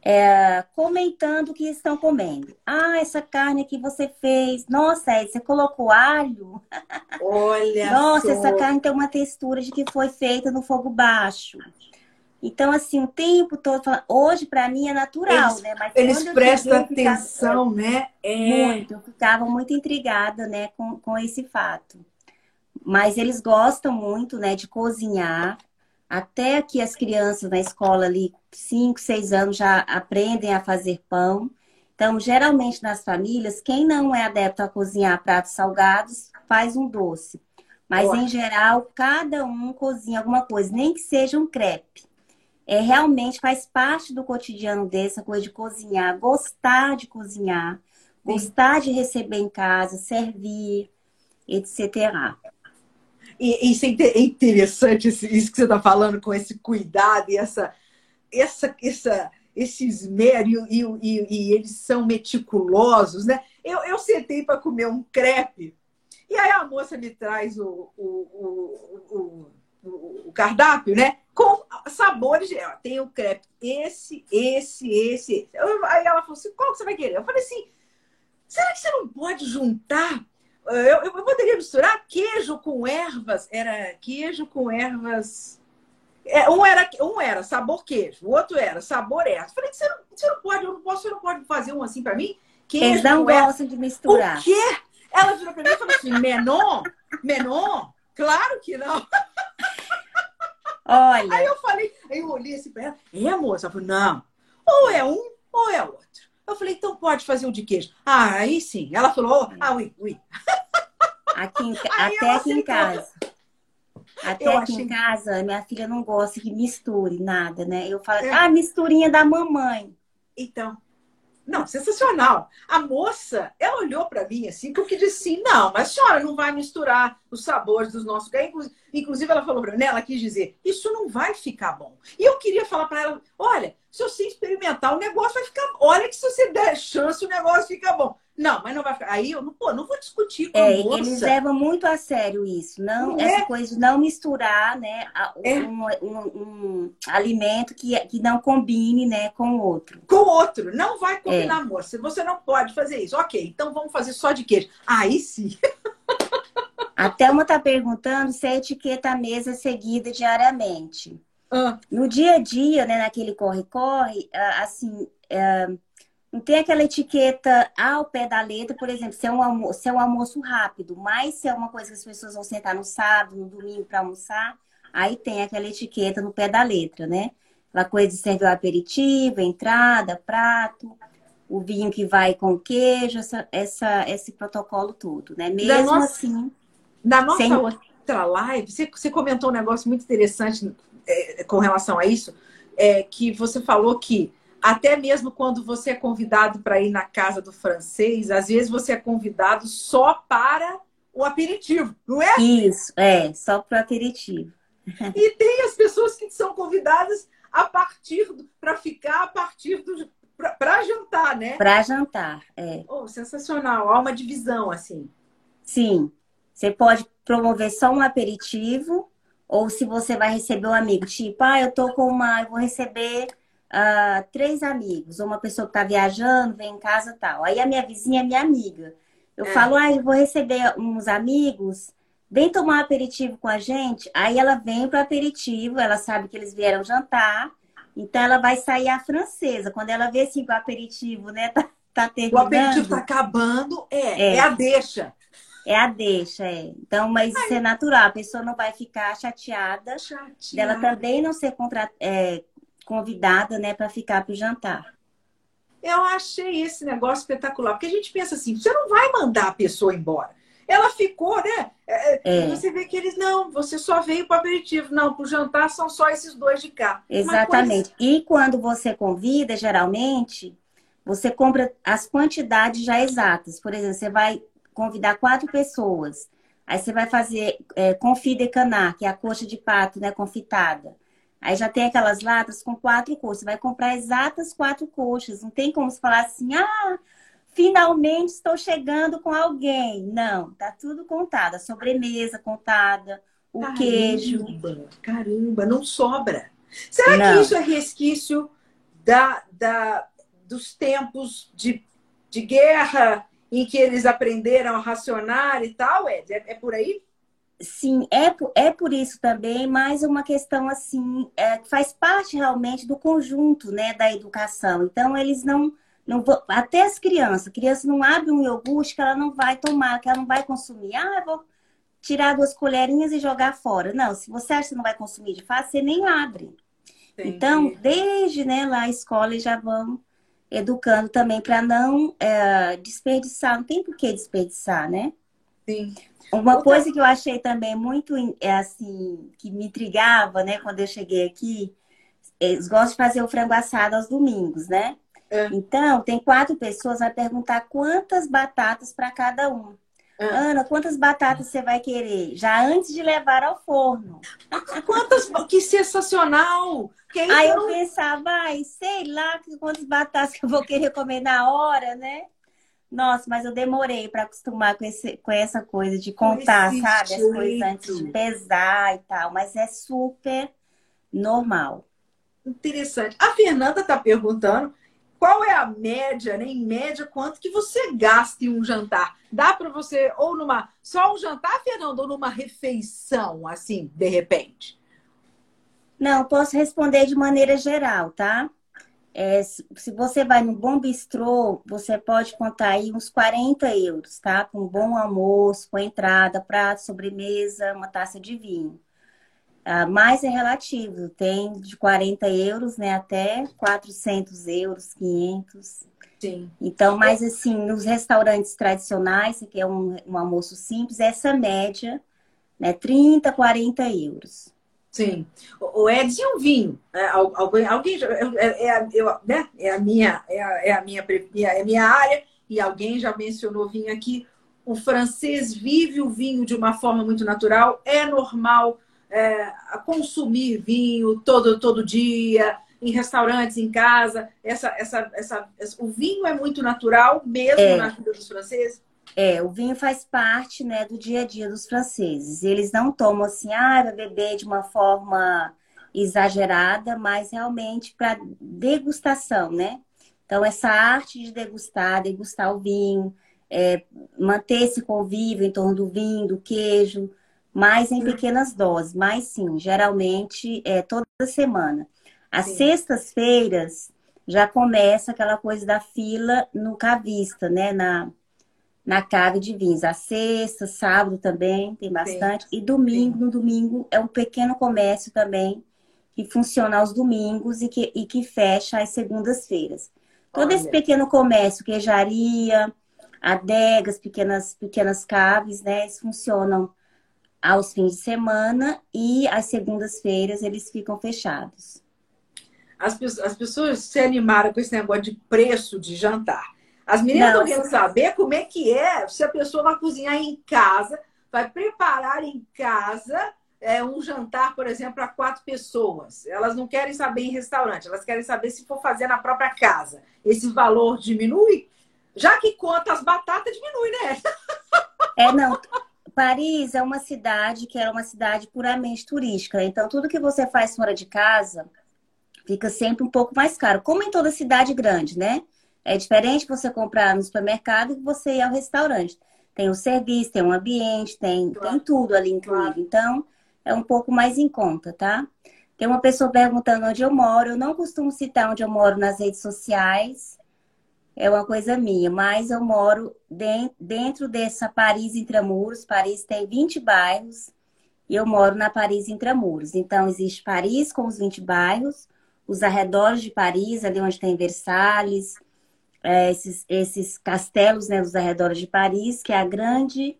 é, comentando o que estão comendo. Ah, essa carne que você fez. Nossa, você colocou alho? Olha! (laughs) Nossa, só. essa carne tem uma textura de que foi feita no fogo baixo. Então, assim, o tempo todo, hoje para mim é natural, eles, né? Mas eles prestam atenção, ficava, né? É... Muito, eu ficava muito intrigada, né, com, com esse fato. Mas eles gostam muito, né, de cozinhar. Até que as crianças na escola ali, 5, 6 anos, já aprendem a fazer pão. Então, geralmente nas famílias, quem não é adepto a cozinhar pratos salgados, faz um doce. Mas, Boa. em geral, cada um cozinha alguma coisa, nem que seja um crepe. é realmente faz parte do cotidiano dessa coisa de cozinhar, gostar de cozinhar, Sim. gostar de receber em casa, servir, etc. E isso é interessante, isso que você está falando, com esse cuidado e essa, essa, essa, esse esmero, e, e, e eles são meticulosos, né? Eu, eu sentei para comer um crepe, e aí a moça me traz o, o, o, o, cardápio, né? Com sabores, tem o crepe, esse, esse, esse, aí ela falou assim: qual que você vai querer? Eu falei assim: será que você não pode juntar eu, eu poderia misturar queijo com ervas. Era queijo com ervas. É, um, era, um era sabor queijo, o outro era sabor ervas. Falei, você não, você não pode, eu não posso, você não pode fazer um assim para mim? Queijo Eles não gostam de misturar. O quê? Ela virou para mim e falou assim: Menon? Menon? Claro que não. Olha. Aí eu falei, aí eu olhei assim para ela, é moça? Ela falou, não, ou é um ou é outro. Eu falei, então pode fazer o de queijo. Ah, aí sim. Ela falou, ah, ui, ui. Aqui em, (laughs) até aqui em casa. Até eu aqui achei... em casa, minha filha não gosta que misture nada, né? Eu falo, é. ah, misturinha da mamãe. Então, não, sensacional. A moça, ela olhou para mim assim, porque disse assim: não, mas senhora não vai misturar os sabores dos nossos. Inclusive, ela falou para mim, né, ela quis dizer: isso não vai ficar bom. E eu queria falar para ela: olha, se você experimentar, o negócio vai ficar. Olha que se você der chance, o negócio fica bom. Não, mas não vai ficar. Aí eu não, pô, não vou discutir com é, moça. Eles levam muito a sério isso. Não, não essa é? coisa de não misturar né, é. um, um, um, alimento que, que não combine né, com o outro. Com o outro. Não vai combinar, é. moça. Você não pode fazer isso. Ok, então vamos fazer só de queijo. Aí sim. A Thelma está perguntando se a etiqueta mesa é seguida diariamente. Ah. No dia a dia, né, naquele corre-corre, ah, assim, ah, não tem aquela etiqueta ao pé da letra, por exemplo, se é, um almoço, se é um almoço rápido, mas se é uma coisa que as pessoas vão sentar no sábado, no domingo para almoçar, aí tem aquela etiqueta no pé da letra, né? Aquela coisa de servir o aperitivo, entrada, prato, o vinho que vai com queijo, essa, essa, esse protocolo todo, né? Mesmo nossa, assim. Na nossa sem... outra live, você, você comentou um negócio muito interessante é, com relação a isso, é, que você falou que até mesmo quando você é convidado para ir na casa do francês, às vezes você é convidado só para o aperitivo, não é? Isso, é, só para o aperitivo. E tem as pessoas que são convidadas a partir para ficar a partir do para jantar, né? Para jantar, é. Oh, sensacional, há uma divisão assim. Sim. Você pode promover só um aperitivo ou se você vai receber um amigo, tipo, ah, eu tô com uma, eu vou receber três amigos, uma pessoa que está viajando, vem em casa tal. Aí a minha vizinha é minha amiga. Eu é. falo, ah, eu vou receber uns amigos, vem tomar um aperitivo com a gente. Aí ela vem para o aperitivo, ela sabe que eles vieram jantar, então ela vai sair a francesa. Quando ela vê assim o aperitivo, né, tá, tá terminando. O aperitivo tá acabando, é, é, é a deixa. É a deixa, é. Então, mas Ai. isso é natural, a pessoa não vai ficar chateada, chateada. dela também não ser contra, é, convidada, né, para ficar para o jantar. Eu achei esse negócio espetacular, porque a gente pensa assim, você não vai mandar a pessoa embora. Ela ficou, né? É, é. é. Você vê que eles não, você só veio para o aperitivo, não, para o jantar são só esses dois de cá. Exatamente. Coisa... E quando você convida, geralmente, você compra as quantidades já exatas. Por exemplo, você vai convidar quatro pessoas. Aí você vai fazer é, confit de canar, que é a coxa de pato, né, confitada. Aí já tem aquelas latas com quatro coxas. Você vai comprar exatas quatro coxas. Não tem como você falar assim, ah, finalmente estou chegando com alguém. Não, tá tudo contado. A sobremesa contada, o caramba, queijo. Caramba, não sobra. Será não. que isso é resquício da, da, dos tempos de, de guerra em que eles aprenderam a racionar e tal, Ed? É, é por aí? Sim, é, é por isso também, mas uma questão assim, é, faz parte realmente do conjunto né, da educação. Então, eles não, não até as crianças, a criança não abre um iogurte que ela não vai tomar, que ela não vai consumir. Ah, eu vou tirar duas colherinhas e jogar fora. Não, se você acha que não vai consumir de fato, você nem abre. Entendi. Então, desde né, lá a escola já vão educando também para não é, desperdiçar, não tem por que desperdiçar, né? Sim. Uma Outra... coisa que eu achei também muito é assim, que me intrigava, né, quando eu cheguei aqui, eles gostam de fazer o frango assado aos domingos, né? É. Então, tem quatro pessoas, vai perguntar quantas batatas para cada um. É. Ana, quantas batatas você vai querer? Já antes de levar ao forno. Quantas? Que sensacional! Que aí eu não... pensava, ai, sei lá quantas batatas que eu vou querer comer na hora, né? Nossa, mas eu demorei para acostumar com, esse, com essa coisa de contar, sabe? As coisas antes de pesar e tal. Mas é super normal. Interessante. A Fernanda está perguntando qual é a média, né? Em média, quanto que você gasta em um jantar? Dá para você, ou numa. Só um jantar, Fernanda, ou numa refeição, assim, de repente? Não, posso responder de maneira geral, tá? É, se você vai no bom bistrô, você pode contar aí uns 40 euros, tá? Com um bom almoço, com entrada, prato, sobremesa, uma taça de vinho. Ah, mas é relativo, tem de 40 euros né, até 400 euros, 500. Sim. Então, mas assim, nos restaurantes tradicionais, que é um, um almoço simples, essa média, né, 30, 40 euros. Sim. O Edson e um vinho. É, alguém, alguém é, é, eu, né? é a minha é a, é a minha é a minha área e alguém já mencionou vinho aqui. O francês vive o vinho de uma forma muito natural. É normal é, consumir vinho todo todo dia em restaurantes, em casa. Essa, essa, essa, o vinho é muito natural mesmo é. na vida dos franceses. É, o vinho faz parte, né, do dia a dia dos franceses. Eles não tomam assim, ah, vai beber de uma forma exagerada, mas realmente para degustação, né? Então, essa arte de degustar, degustar o vinho, é, manter esse convívio em torno do vinho, do queijo, mas em pequenas doses. Mas sim, geralmente é toda semana. As sextas-feiras já começa aquela coisa da fila no cavista, né? Na, na cave de vinhos. A sexta, sábado também tem bastante. Sim. E domingo, Sim. no domingo, é um pequeno comércio também que funciona aos domingos e que, e que fecha às segundas-feiras. Todo Olha. esse pequeno comércio, queijaria, adegas, pequenas, pequenas caves, né? Eles funcionam aos fins de semana e às segundas-feiras eles ficam fechados. As, as pessoas se animaram com esse negócio de preço de jantar. As meninas estão querendo saber como é que é se a pessoa vai cozinhar em casa, vai preparar em casa é, um jantar, por exemplo, para quatro pessoas. Elas não querem saber em restaurante, elas querem saber se for fazer na própria casa. Esse valor diminui? Já que conta as batatas, diminui, né? É, não. Paris é uma cidade que é uma cidade puramente turística. Então, tudo que você faz fora de casa fica sempre um pouco mais caro, como em toda cidade grande, né? É diferente você comprar no supermercado que você ir ao restaurante. Tem o serviço, tem o ambiente, tem, claro. tem tudo ali incluído. Claro. Então, é um pouco mais em conta, tá? Tem uma pessoa perguntando onde eu moro. Eu não costumo citar onde eu moro nas redes sociais. É uma coisa minha, mas eu moro dentro dessa Paris Intramuros. Paris tem 20 bairros e eu moro na Paris Intramuros. Então, existe Paris com os 20 bairros, os arredores de Paris, ali onde tem Versalhes, é, esses, esses castelos né, dos arredores de Paris, que é a grande,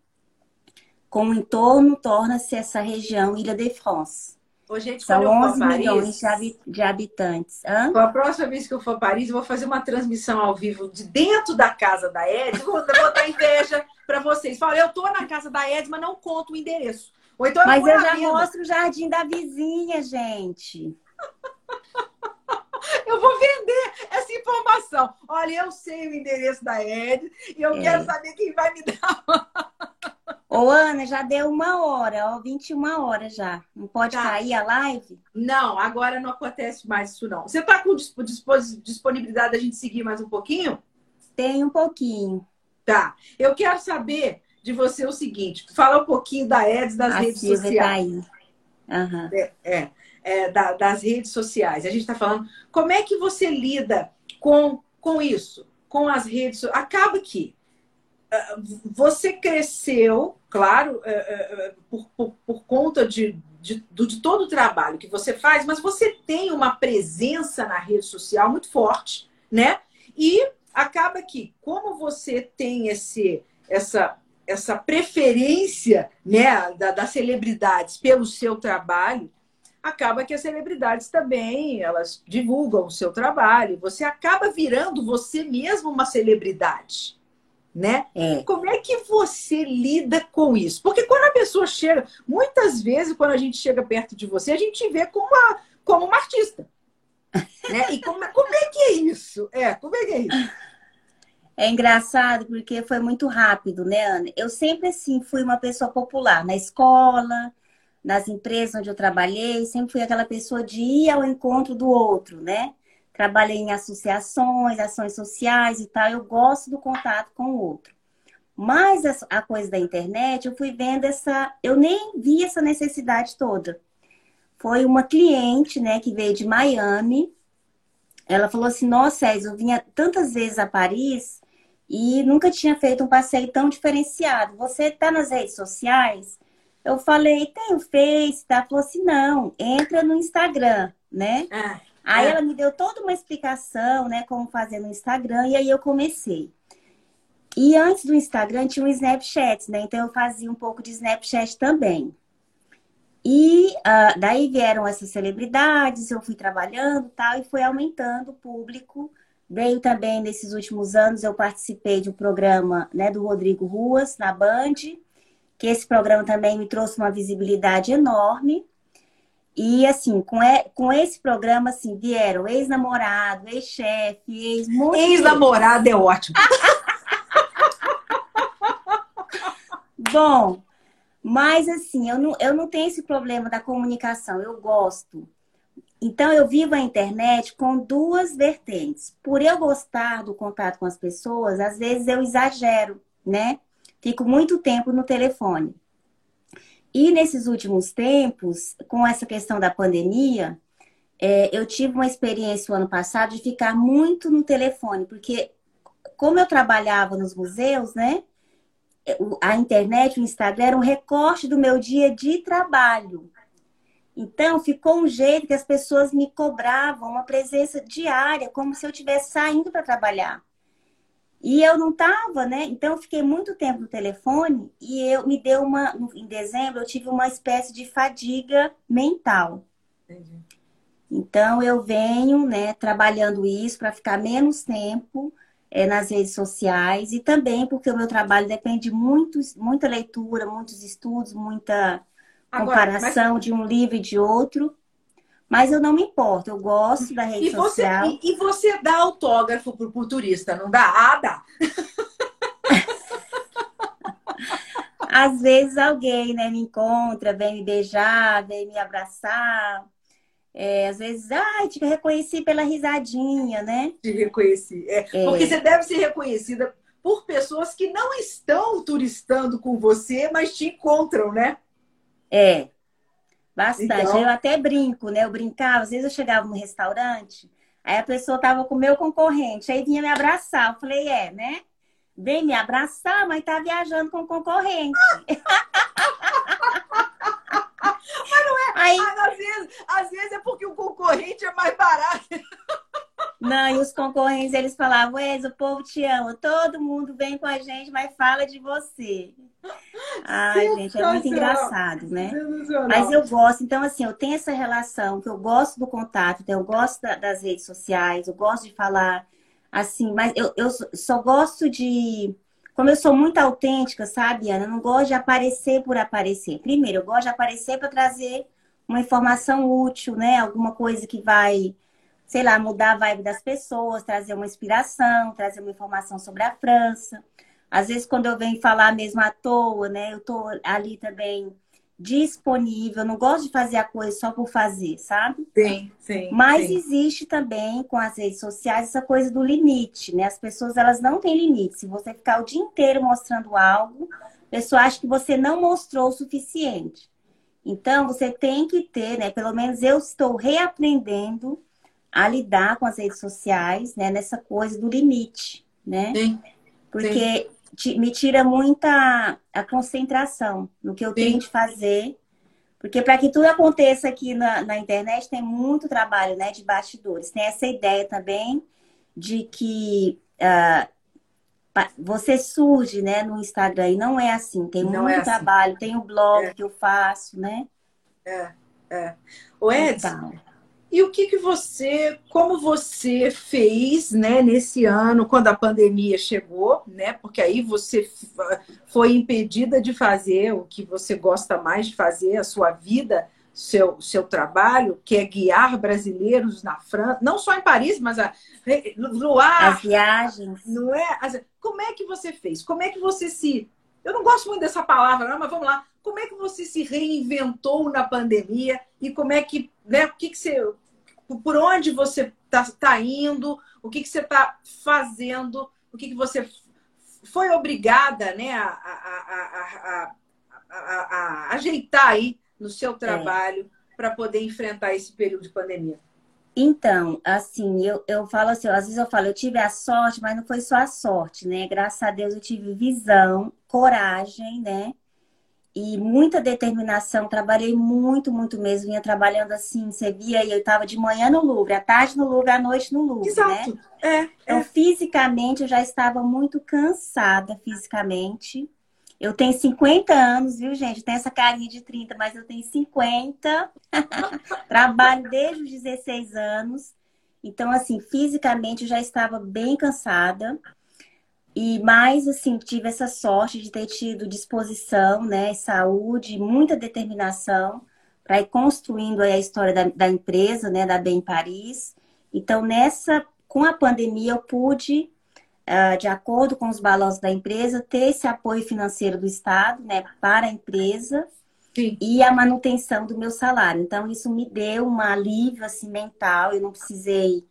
com o entorno, torna-se essa região Ilha de France. Ô, gente, São 11 milhões de, de habitantes. Hã? A próxima vez que eu for a Paris, eu vou fazer uma transmissão ao vivo de dentro da casa da Ed. Vou, vou dar inveja para vocês. Fala, eu tô na casa da Ed, mas não conto o endereço. Então eu mas eu já mostro o jardim da vizinha, gente. Eu vou vender essa informação. Olha, eu sei o endereço da Ed e eu é. quero saber quem vai me dar. (laughs) Ô, Ana, já deu uma hora, ó, 21 horas já. Não pode tá. cair a live? Não, agora não acontece mais isso, não. Você tá com disponibilidade da gente seguir mais um pouquinho? Tem um pouquinho. Tá. Eu quero saber de você o seguinte: fala um pouquinho da Eds das a redes Silvia sociais. Tá aí. Uhum. É, é é, da, das redes sociais. A gente está falando como é que você lida com, com isso, com as redes Acaba que uh, você cresceu, claro, uh, uh, por, por, por, conta de, de, de todo o trabalho que você faz, mas você tem uma presença na rede social muito forte, né? E acaba que, como você tem esse, essa, essa preferência né, da, das celebridades pelo seu trabalho, acaba que as celebridades também, elas divulgam o seu trabalho. Você acaba virando você mesmo uma celebridade, né? É. Como é que você lida com isso? Porque quando a pessoa chega, muitas vezes quando a gente chega perto de você, a gente te vê como uma, como uma artista. (laughs) Né? E como, como é que é isso? É, como é que é isso? É engraçado porque foi muito rápido, né, Ana? Eu sempre, assim, fui uma pessoa popular na escola, nas empresas onde eu trabalhei, sempre fui aquela pessoa de ir ao encontro do outro, né? Trabalhei em associações, ações sociais e tal. Eu gosto do contato com o outro. Mas a coisa da internet, eu fui vendo essa. Eu nem vi essa necessidade toda. Foi uma cliente, né, que veio de Miami. Ela falou assim: Nossa, eu vinha tantas vezes a Paris e nunca tinha feito um passeio tão diferenciado. Você está nas redes sociais? Eu falei, tem o Face, tá? Ela falou assim, não, entra no Instagram, né? Ah, aí ah. ela me deu toda uma explicação, né, como fazer no Instagram, e aí eu comecei. E antes do Instagram tinha um Snapchat, né? Então eu fazia um pouco de Snapchat também. E uh, daí vieram essas celebridades, eu fui trabalhando tal, e foi aumentando o público Veio também, nesses últimos anos, eu participei de um programa né, do Rodrigo Ruas, na Band, que esse programa também me trouxe uma visibilidade enorme. E, assim, com, e, com esse programa, assim, vieram ex-namorado, ex-chefe, ex Ex-namorado é ótimo. (laughs) Bom, mas, assim, eu não, eu não tenho esse problema da comunicação, eu gosto. Então, eu vivo a internet com duas vertentes. Por eu gostar do contato com as pessoas, às vezes eu exagero, né? Fico muito tempo no telefone. E nesses últimos tempos, com essa questão da pandemia, é, eu tive uma experiência o ano passado de ficar muito no telefone, porque como eu trabalhava nos museus, né? A internet, o Instagram era um recorte do meu dia de trabalho. Então, ficou um jeito que as pessoas me cobravam uma presença diária, como se eu estivesse saindo para trabalhar. E eu não estava, né? Então, eu fiquei muito tempo no telefone e eu me deu uma. Em dezembro, eu tive uma espécie de fadiga mental. Entendi. Então, eu venho, né, trabalhando isso para ficar menos tempo é, nas redes sociais e também porque o meu trabalho depende muito, muita leitura, muitos estudos, muita comparação Agora, mas... de um livro e de outro. Mas eu não me importo, eu gosto da rede e você, social. E, e, você dá autógrafo pro, pro turista, não dá? Ah, dá! (laughs) Às vezes alguém né, me encontra, vem me beijar, vem me abraçar. É, às vezes, ah, te reconheci pela risadinha, né? Te reconheci. É, é. Porque você deve ser reconhecida por pessoas que não estão turistando com você, mas te encontram, né? É, bastante. Então... Eu até brinco, né? Eu brincava, às vezes eu chegava no restaurante, aí a pessoa tava com o meu concorrente, aí vinha me abraçar. Eu falei, é, né? Vem me abraçar, mas tá viajando com o concorrente. (laughs) mas não é. Aí... Às, vezes, às vezes é porque o concorrente é mais barato. Não, e os concorrentes, eles falavam, Wes, o povo te ama, todo mundo vem com a gente, mas fala de você. Ai, gente, é muito engraçado, né? Mas eu gosto, então assim, eu tenho essa relação que eu gosto do contato, então eu gosto das redes sociais, eu gosto de falar assim, mas eu, eu só gosto de. Como eu sou muito autêntica, sabe, Ana? Eu não gosto de aparecer por aparecer. Primeiro, eu gosto de aparecer para trazer uma informação útil, né? Alguma coisa que vai sei lá, mudar a vibe das pessoas, trazer uma inspiração, trazer uma informação sobre a França. Às vezes, quando eu venho falar mesmo à toa, né, eu tô ali também disponível, não gosto de fazer a coisa só por fazer, sabe? Sim, sim. Mas sim. existe também com as redes sociais essa coisa do limite, né? As pessoas elas não têm limite. Se você ficar o dia inteiro mostrando algo, a pessoa acha que você não mostrou o suficiente. Então, você tem que ter, né? Pelo menos eu estou reaprendendo a lidar com as redes sociais, né? Nessa coisa do limite, né? Sim. Porque Sim. me tira muita a concentração no que eu Sim. tenho de fazer. Porque para que tudo aconteça aqui na, na internet tem muito trabalho, né? De bastidores. Tem essa ideia também de que uh, você surge, né? No Instagram e não é assim. Tem não muito é assim. trabalho. Tem o blog é. que eu faço, né? É. É. O Edson, e o que, que você, como você fez, né, nesse ano, quando a pandemia chegou, né? Porque aí você foi impedida de fazer o que você gosta mais de fazer, a sua vida, seu, seu trabalho, que é guiar brasileiros na França, não só em Paris, mas a, no ar. As viagens. Não é? Como é que você fez? Como é que você se. Eu não gosto muito dessa palavra, não, mas vamos lá. Como é que você se reinventou na pandemia e como é que, né, o que, que você, por onde você está tá indo, o que, que você está fazendo, o que, que você foi obrigada né, a, a, a, a ajeitar aí no seu é. trabalho é. para poder enfrentar esse período de pandemia? Então, assim, eu, eu falo assim, às vezes eu falo, eu tive a sorte, mas não foi só a sorte, né? Graças a Deus eu tive visão, coragem, né? E muita determinação. Trabalhei muito, muito mesmo. Vinha trabalhando assim, você via, eu estava de manhã no Louvre, à tarde no Louvre, à noite no Louvre, Exato. né? É, então, é. fisicamente, eu já estava muito cansada fisicamente. Eu tenho 50 anos, viu, gente? Tem essa carinha de 30, mas eu tenho 50. (laughs) Trabalho desde os 16 anos. Então, assim, fisicamente eu já estava bem cansada. E mais, assim, tive essa sorte de ter tido disposição, né, saúde, muita determinação para ir construindo a história da, da, empresa, né, da Bem Paris. Então, nessa, com a pandemia, eu pude, uh, de acordo com os balanços da empresa, ter esse apoio financeiro do Estado, né, para a empresa Sim. e a manutenção do meu salário. Então, isso me deu um alívio, assim, mental. Eu não precisei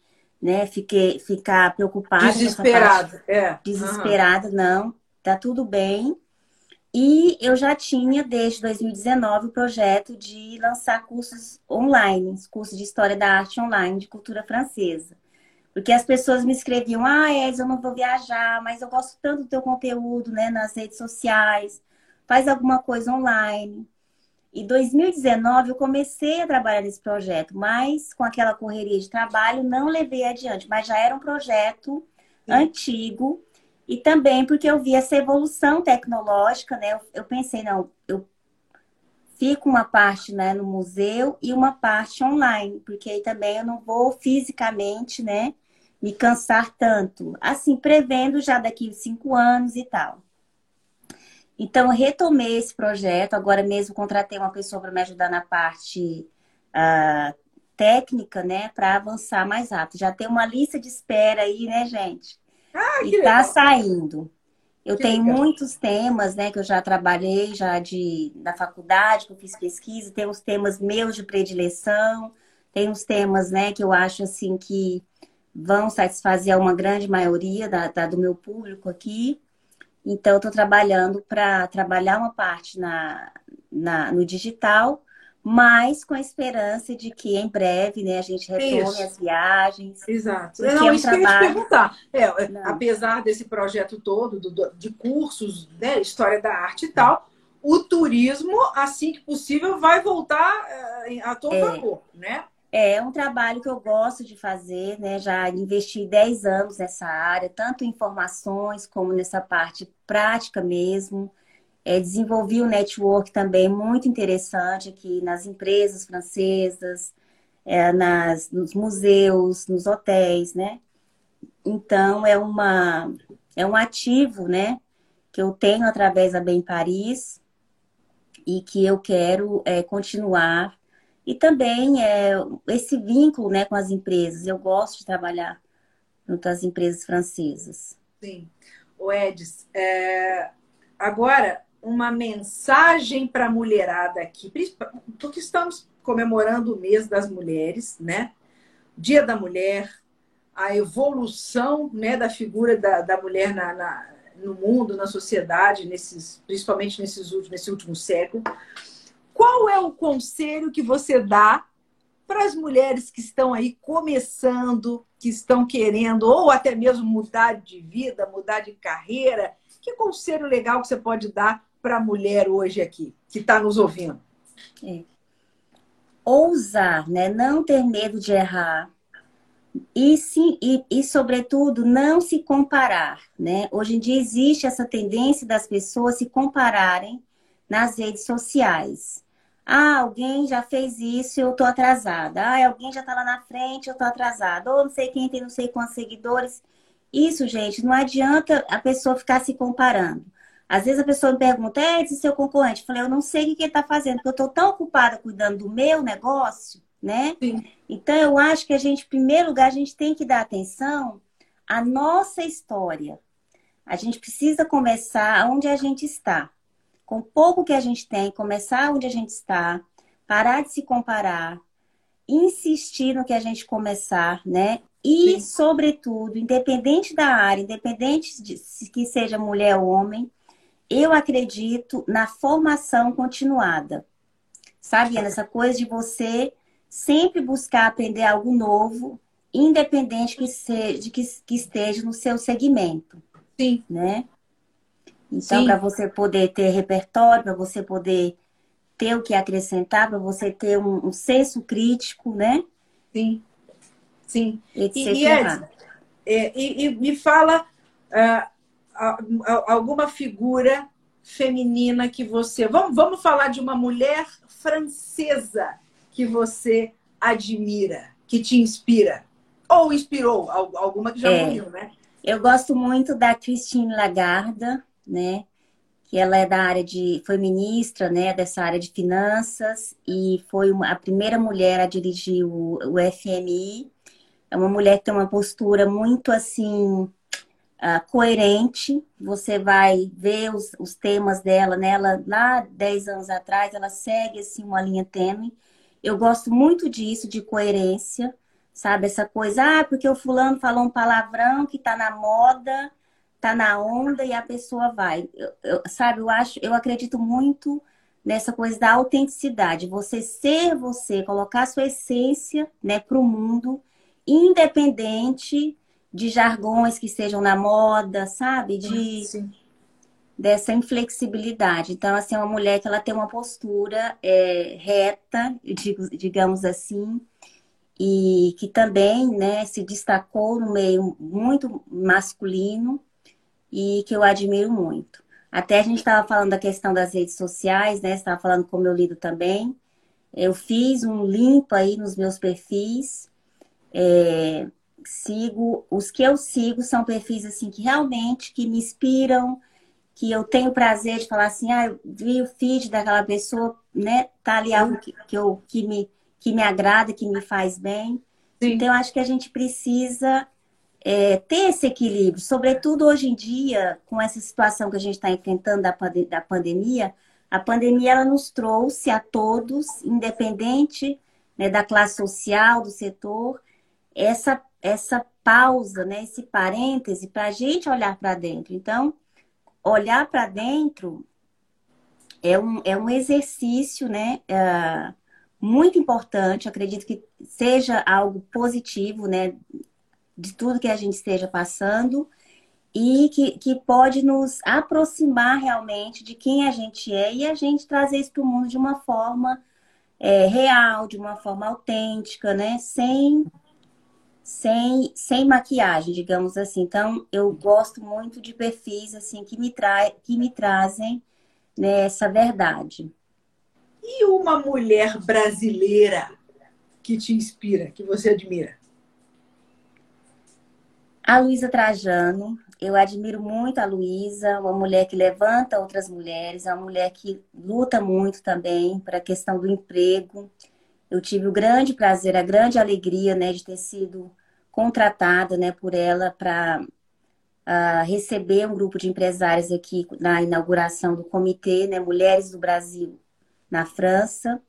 né? Fiquei, ficar preocupada. Desesperada, é. Desesperada, uhum. não. Tá tudo bem. E eu já tinha, desde 2019, o projeto de lançar cursos online, cursos de História da Arte online, de cultura francesa. Porque as pessoas me escreviam, ah, Elis, eu não vou viajar, mas eu gosto tanto do teu conteúdo, né, nas redes sociais, faz alguma coisa online. Em 2019 eu comecei a trabalhar nesse projeto, mas com aquela correria de trabalho não levei adiante, mas já era um projeto Sim. antigo e também porque eu vi essa evolução tecnológica, né? Eu, eu, pensei, não, eu fico uma parte né, no museu e uma parte online, porque aí também eu não vou fisicamente, né, me cansar tanto. Assim, prevendo já daqui cinco anos e tal. Então, retomei esse projeto. Agora mesmo contratei uma pessoa para me ajudar na parte uh, técnica, né? Para avançar mais rápido. Já tem uma lista de espera aí, né, gente? Ah, e está saindo. Eu que tenho legal. muitos temas, né, que eu já trabalhei já de da faculdade, que eu fiz pesquisa, tem os temas meus de predileção, tem os temas, né, que eu acho assim que vão satisfazer uma grande maioria da, da do meu público aqui. Então, estou trabalhando para trabalhar uma parte na, na, no digital, mas com a esperança de que em breve né, a gente retome isso. as viagens. Exato. Não, é um isso trabalho... que eu ia te perguntar. É, é apesar desse projeto todo do, de cursos, né, História da Arte e tal, o turismo, assim que possível, vai voltar eh, a todo é. vapor, né? É um trabalho que eu gosto de fazer, né? Já investi 10 anos nessa área, tanto em informações como nessa parte prática mesmo. É, desenvolvi um network também muito interessante aqui nas empresas francesas, é, nas, nos museus, nos hotéis, né? Então, é, uma, é um ativo, né? Que eu tenho através da Bem Paris e que eu quero é, continuar e também é, esse vínculo né, com as empresas. Eu gosto de trabalhar junto às empresas francesas. Sim. O Edis, é... agora uma mensagem para a mulherada aqui, porque estamos comemorando o mês das mulheres, né? Dia da Mulher, a evolução né, da figura da, da mulher na, na, no mundo, na sociedade, nesses, principalmente nesses últimos, nesse último século. Qual é o conselho que você dá para as mulheres que estão aí começando, que estão querendo, ou até mesmo mudar de vida, mudar de carreira? Que conselho legal que você pode dar para a mulher hoje aqui, que está nos ouvindo? É. Ousar, né? Não ter medo de errar. E, sim, e, e, sobretudo, não se comparar, né? Hoje em dia existe essa tendência das pessoas se compararem nas redes sociais. Ah, alguém já fez isso e eu tô atrasada. Ah, alguém já tá lá na frente, eu tô atrasada. Ou não sei quem tem não sei quantos seguidores. Isso, gente, não adianta a pessoa ficar se comparando. Às vezes a pessoa me pergunta, é esse seu concorrente? Eu falei, eu não sei o que ele está fazendo, porque eu estou tão ocupada cuidando do meu negócio, né? Sim. Então eu acho que a gente, em primeiro lugar, a gente tem que dar atenção à nossa história. A gente precisa começar onde a gente está. Com pouco que a gente tem, começar onde a gente está, parar de se comparar, insistir no que a gente começar, né? E, Sim. sobretudo, independente da área, independente de que seja mulher ou homem, eu acredito na formação continuada. Sabe, Ana, essa coisa de você sempre buscar aprender algo novo, independente que seja, de que, que esteja no seu segmento. Sim. Né? Então, para você poder ter repertório, para você poder ter o que acrescentar, para você ter um, um, senso crítico, né? Sim. Sim. E, e, Ed, é, e, e, me fala, uh, alguma figura feminina que você. Vamos, vamos falar de uma mulher francesa que você admira, que te inspira. Ou inspirou, alguma que já é, morreu, né? Eu gosto muito da Christine Lagarde, né? Que ela é da área de. foi ministra, né? Dessa área de finanças e foi uma, a primeira mulher a dirigir o, o FMI. É uma mulher que tem uma postura muito assim uh, coerente. Você vai ver os, os temas dela, né? Ela, lá 10 anos atrás, ela segue assim, uma linha tênue. Eu gosto muito disso, de coerência, sabe? Essa coisa, ah, porque o fulano falou um palavrão que tá na moda, tá na onda e a pessoa vai. Eu, eu, sabe, eu acho, eu acredito muito nessa coisa da autenticidade. Você ser você, colocar sua essência, né, para o mundo, independente de jargões que estejam na moda, sabe? De Sim. dessa inflexibilidade. Então, assim, é uma mulher que ela tem uma postura é, reta, digamos assim, e que também, né, se destacou no meio muito masculino e que eu admiro muito. Até a gente estava falando da questão das redes sociais, né? Estava falando como eu lido também. Eu fiz um limpo aí nos meus perfis. É, sigo, os que eu sigo são perfis assim que realmente que me inspiram, que eu tenho prazer de falar assim, ah, eu vi o feed daquela pessoa, né? Tá ali algo que, que, eu, que, me, que me agrada, que me faz bem. Sim. Então, eu acho que a gente precisa é, ter esse equilíbrio, sobretudo hoje em dia, com essa situação que a gente está enfrentando da, da pandemia, a pandemia ela nos trouxe a todos, independente né, da classe social, do setor, essa essa pausa, né, esse parêntese para a gente olhar para dentro. Então, olhar para dentro é um, é um exercício, né, uh, muito importante. Acredito que seja algo positivo, né, de tudo que a gente esteja passando e que, que pode nos aproximar realmente de quem a gente é e a gente trazer isso para o mundo de uma forma é, real, de uma forma autêntica, né, sem sem, sem maquiagem, digamos assim. Então, eu gosto muito de perfis assim que me, tra que me trazem né, essa verdade. E uma mulher brasileira que te inspira, que você admira? A Luísa Trajano. Eu admiro muito a Luísa, uma mulher que levanta outras mulheres, é uma mulher que luta muito também para a questão do emprego. Eu tive o grande prazer, a grande alegria, né, de ter sido contratada, né, por ela para uh, ah, receber um grupo de empresários aqui na inauguração do comitê, né, Mulheres do Brasil na França.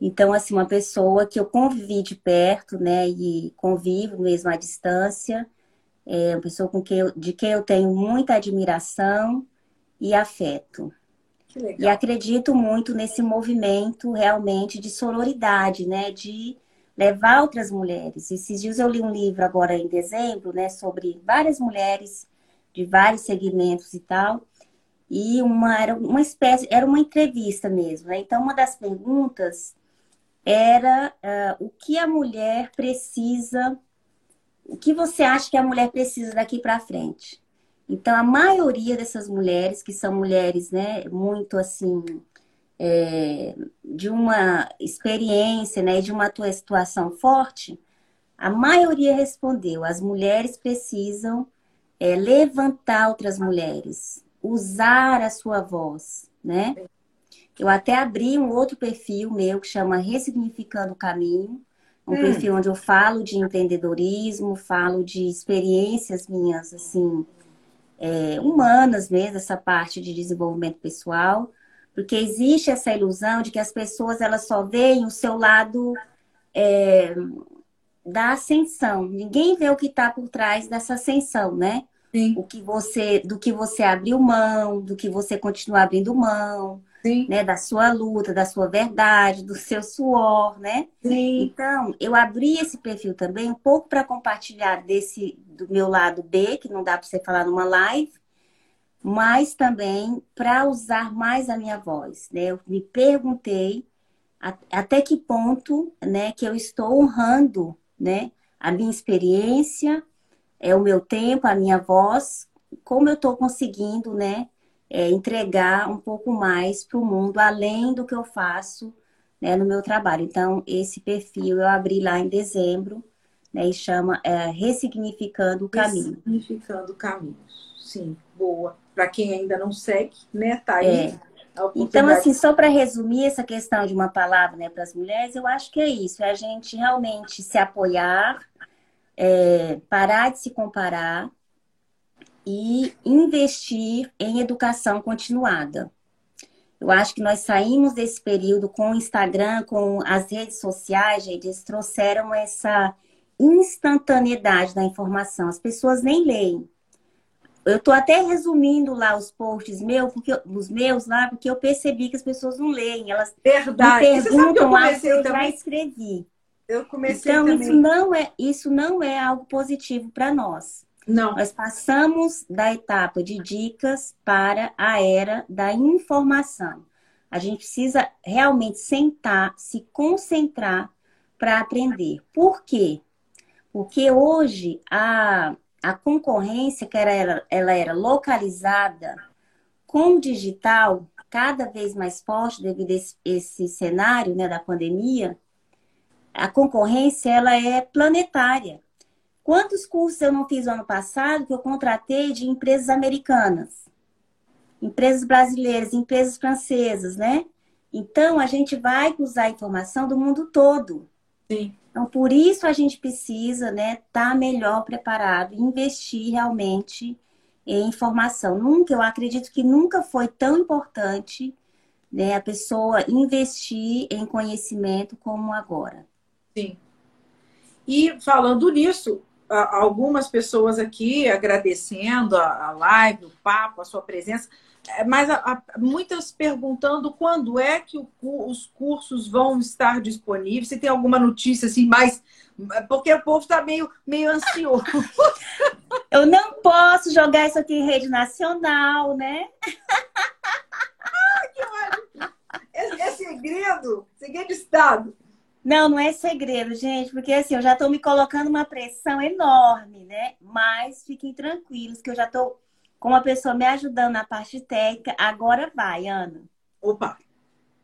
Então, assim, uma pessoa que eu convivi de perto, né, e convivo mesmo à distância, é uma pessoa com quem eu, de quem eu tenho muita admiração e afeto. E acredito muito nesse movimento realmente de sororidade, né? De levar outras mulheres. Esses dias eu li um livro agora em dezembro, né? Sobre várias mulheres de vários segmentos e tal. E uma era uma espécie, era uma entrevista mesmo, né? Então, uma das perguntas era uh, o que a mulher precisa, o que você acha que a mulher precisa daqui para frente? Então, a maioria dessas mulheres, que são mulheres, né, muito assim, é, de uma experiência, né, de uma tua situação forte, a maioria respondeu: as mulheres precisam é, levantar outras mulheres, usar a sua voz, né? Eu até abri um outro perfil meu que chama Ressignificando o Caminho, um hum. perfil onde eu falo de empreendedorismo, falo de experiências minhas, assim, é, humanas mesmo, essa parte de desenvolvimento pessoal, porque existe essa ilusão de que as pessoas elas só veem o seu lado é, da ascensão. Ninguém vê o que está por trás dessa ascensão, né? Sim. O que você, do que você abriu mão, do que você continua abrindo mão, Sim. né? Da sua luta, da sua verdade, do seu suor, né? Sim. Então, eu abri esse perfil também um pouco para compartilhar desse do meu lado B, que não dá para você falar numa live, mas também para usar mais a minha voz, né? Eu me perguntei até que ponto, né, que eu estou honrando, né, a minha experiência, é o meu tempo, a minha voz, como eu estou conseguindo, né, é, entregar um pouco mais para o mundo, além do que eu faço, né, no meu trabalho. Então, esse perfil eu abri lá em dezembro, né, e chama é, Ressignificando o Caminho. Ressignificando o Caminho, sim, boa para quem ainda não segue, né? Tá aí. É. Então, assim, só para resumir essa questão de uma palavra né, para as mulheres, eu acho que é isso: é a gente realmente se apoiar, é, parar de se comparar e investir em educação continuada. Eu acho que nós saímos desse período com o Instagram, com as redes sociais, gente, eles trouxeram essa instantaneidade da informação. As pessoas nem leem. Eu estou até resumindo lá os posts meus, porque os meus lá, porque eu percebi que as pessoas não leem. Elas Verdade. me perguntam algo que eu já escrevi. Eu comecei então, também. isso não é isso não é algo positivo para nós. Não. Nós passamos da etapa de dicas para a era da informação. A gente precisa realmente sentar, se concentrar para aprender. Por quê? Porque hoje a a concorrência, que era, ela era localizada com o digital cada vez mais forte devido a esse, esse cenário né, da pandemia, a concorrência ela é planetária. Quantos cursos eu não fiz ano passado que eu contratei de empresas americanas, empresas brasileiras, empresas francesas, né? Então a gente vai usar a informação do mundo todo. Sim. Então, por isso a gente precisa né, estar tá melhor preparado, investir realmente em informação. Nunca, eu acredito que nunca foi tão importante né, a pessoa investir em conhecimento como agora. Sim. E falando nisso, algumas pessoas aqui agradecendo a live, o papo, a sua presença. É, mas a, a, muitas perguntando quando é que o, os cursos vão estar disponíveis, se tem alguma notícia assim, mais. Porque o povo está meio, meio ansioso. (laughs) Eu não posso jogar isso aqui em rede nacional, né? (laughs) ah, que ótimo! É, é segredo, segredo de Estado. Não, não é segredo, gente, porque assim, eu já estou me colocando uma pressão enorme, né? Mas fiquem tranquilos que eu já estou com uma pessoa me ajudando na parte técnica. Agora vai, Ana. Opa!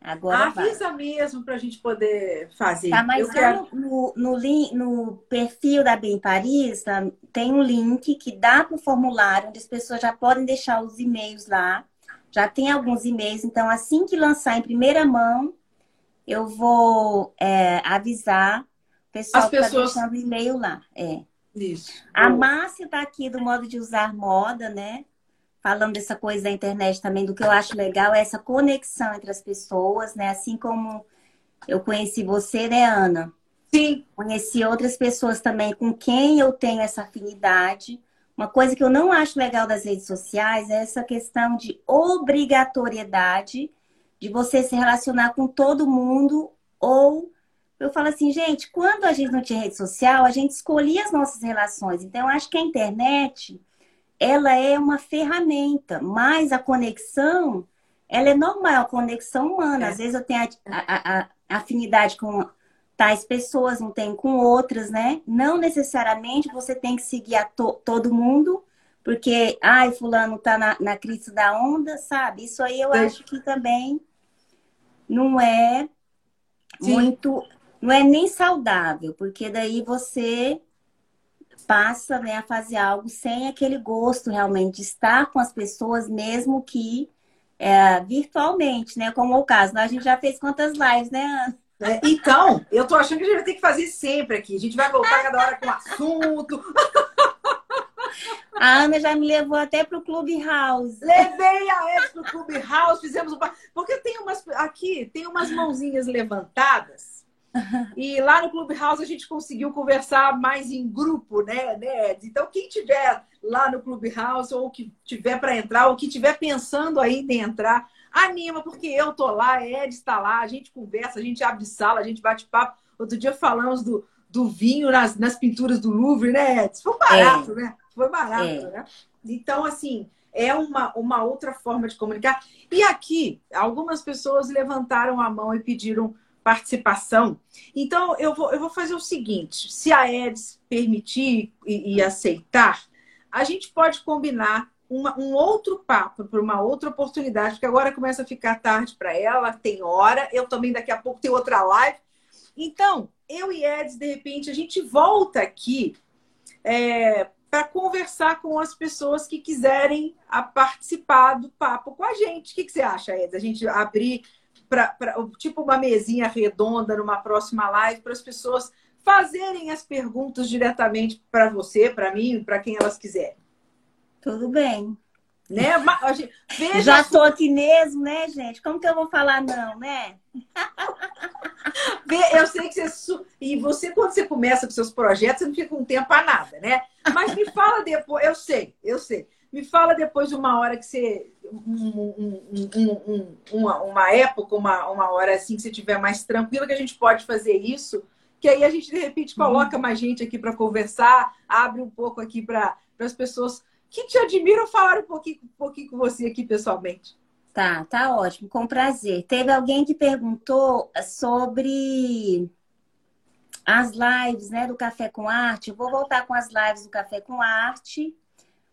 Agora Avisa vai. mesmo para a gente poder fazer. Tá, mas quero... no, no, no, perfil da Bem Paris tem um link que dá para o formulário, onde as pessoas já podem deixar os e-mails lá. Já tem alguns e-mails, então assim que lançar em primeira mão, eu vou é, avisar o pessoal as que está deixando e-mail lá. É. Isso. A Márcia está aqui do modo de usar moda, né? Falando dessa coisa da internet também, do que eu acho legal é essa conexão entre as pessoas, né? Assim como eu conheci você, né, Ana? Sim. Conheci outras pessoas também com quem eu tenho essa afinidade. Uma coisa que eu não acho legal das redes sociais é essa questão de obrigatoriedade de você se relacionar com todo mundo ou eu falo assim, gente, quando a gente não tinha rede social, a gente escolhia as nossas relações. Então, eu acho que a internet, ela é uma ferramenta, mas a conexão, ela é normal, a conexão humana. É. Às vezes eu tenho a, a, a, afinidade com tais pessoas, não tenho com outras, né? Não necessariamente você tem que seguir a to, todo mundo, porque, ai, fulano tá na, na crise da onda, sabe? Isso aí eu acho que também não é Sim. muito, não é nem saudável, porque daí você passa né, a fazer algo sem aquele gosto realmente de estar com as pessoas, mesmo que é, virtualmente, né? Como é o caso. Né? A gente já fez quantas lives, né, Ana? É, então, eu tô achando que a gente vai ter que fazer sempre aqui. A gente vai voltar cada hora com assunto. (laughs) A Ana já me levou até pro Clubhouse. Levei a Ed pro Clubhouse, fizemos um... Porque tem umas... Aqui, tem umas mãozinhas levantadas. (laughs) E lá no Clubhouse a gente conseguiu conversar mais em grupo, né, né Ed? Então, quem tiver lá no Clubhouse, ou que tiver para entrar, ou que tiver pensando ainda em entrar, anima, porque eu tô lá, Ed está lá, a gente conversa, a gente abre sala, a gente bate papo. Outro dia falamos do, do vinho nas, nas pinturas do Louvre, né, Ed? Foi barato, é. né? Foi barato, é. né? Então, assim, é uma, uma outra forma de comunicar. E aqui, algumas pessoas levantaram a mão e pediram participação. Então, eu vou, eu vou fazer o seguinte: se a Eds permitir e, e aceitar, a gente pode combinar uma, um outro papo para uma outra oportunidade, porque agora começa a ficar tarde para ela, tem hora, eu também daqui a pouco tenho outra live. Então, eu e Eds, de repente, a gente volta aqui é, para conversar com as pessoas que quiserem a participar do papo com a gente. O que, que você acha, Eds? A gente abrir para tipo uma mesinha redonda numa próxima live para as pessoas fazerem as perguntas diretamente para você, para mim, para quem elas quiserem. Tudo bem. Né? Veja Já estou aqui mesmo, né, gente? Como que eu vou falar não, né? (laughs) Eu sei que você. E você, quando você começa com seus projetos, você não fica com tempo para nada, né? Mas me fala depois, eu sei, eu sei. Me fala depois de uma hora que você. Um, um, um, uma, uma época, uma, uma hora assim que você estiver mais tranquila, que a gente pode fazer isso. Que aí a gente, de repente, uhum. coloca mais gente aqui para conversar, abre um pouco aqui para as pessoas que te admiram falar um pouquinho, um pouquinho com você aqui pessoalmente. Tá, tá ótimo, com prazer. Teve alguém que perguntou sobre as lives, né, do Café com Arte. Eu vou voltar com as lives do Café com Arte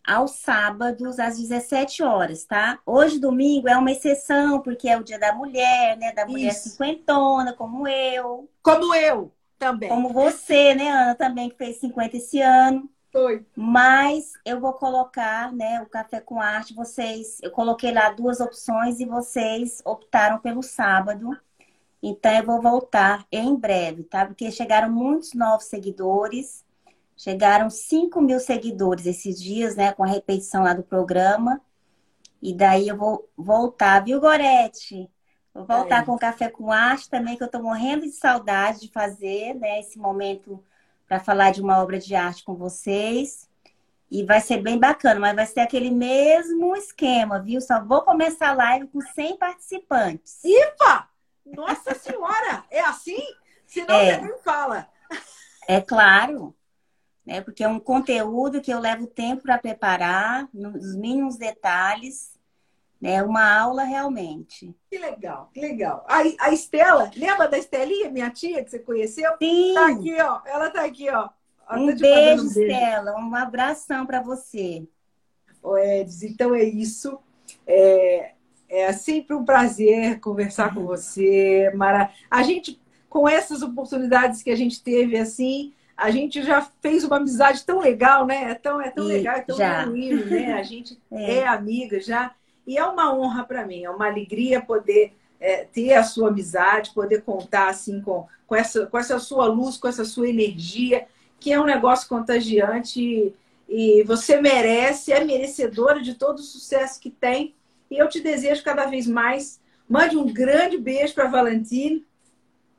aos sábados às 17 horas, tá? Hoje domingo é uma exceção porque é o Dia da Mulher, né, da mulher Isso. cinquentona, como eu. Como eu também. Como você, né, Ana, também que fez 50 esse ano. Foi. Mas eu vou colocar, né, o café com arte. Vocês, eu coloquei lá duas opções e vocês optaram pelo sábado. Então eu vou voltar em breve, tá? Porque chegaram muitos novos seguidores. Chegaram 5 mil seguidores esses dias, né? Com a repetição lá do programa. E daí eu vou voltar, viu, Gorete? Vou voltar é. com o Café com Arte também, que eu tô morrendo de saudade de fazer, né? Esse momento para falar de uma obra de arte com vocês. E vai ser bem bacana, mas vai ser aquele mesmo esquema, viu? Só vou começar a live com 100 participantes. Ipa! Nossa (laughs) Senhora! É assim? Senão é, você não fala. É claro. Né? Porque é um conteúdo que eu levo tempo para preparar, nos mínimos detalhes né? Uma aula realmente. Que legal, que legal. A, a Estela, lembra da Estelinha, minha tia, que você conheceu? Sim. Tá aqui, ó. Ela tá aqui, ó. um tá beijo, Estela. Um abração para você. Ô, Edis, então é isso. É, é sempre um prazer conversar com você, Mara. A gente, com essas oportunidades que a gente teve, assim, a gente já fez uma amizade tão legal, né? É tão, é tão e legal, é tão genuíno, né? A gente (laughs) é. é amiga já. E é uma honra para mim, é uma alegria poder é, ter a sua amizade, poder contar assim com, com, essa, com essa sua luz, com essa sua energia, que é um negócio contagiante e, e você merece, é merecedora de todo o sucesso que tem. E eu te desejo cada vez mais. Mande um grande beijo para a Valentine.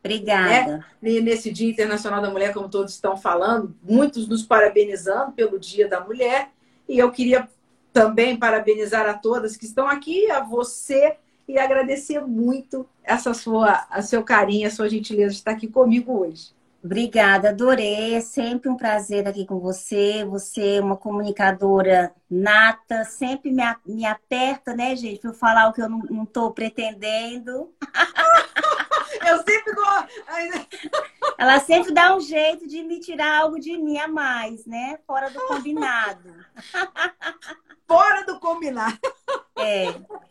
Obrigada. Né? Nesse Dia Internacional da Mulher, como todos estão falando, muitos nos parabenizando pelo Dia da Mulher. E eu queria também parabenizar a todas que estão aqui, a você e agradecer muito essa sua, a seu carinho, a sua gentileza de estar aqui comigo hoje. Obrigada, adorei. É sempre um prazer aqui com você. Você é uma comunicadora nata, sempre me, me aperta, né, gente, para eu falar o que eu não estou pretendendo. (laughs) eu sempre dou. (laughs) Ela sempre dá um jeito de me tirar algo de mim a mais, né? Fora do combinado. (laughs) fora do combinado. É.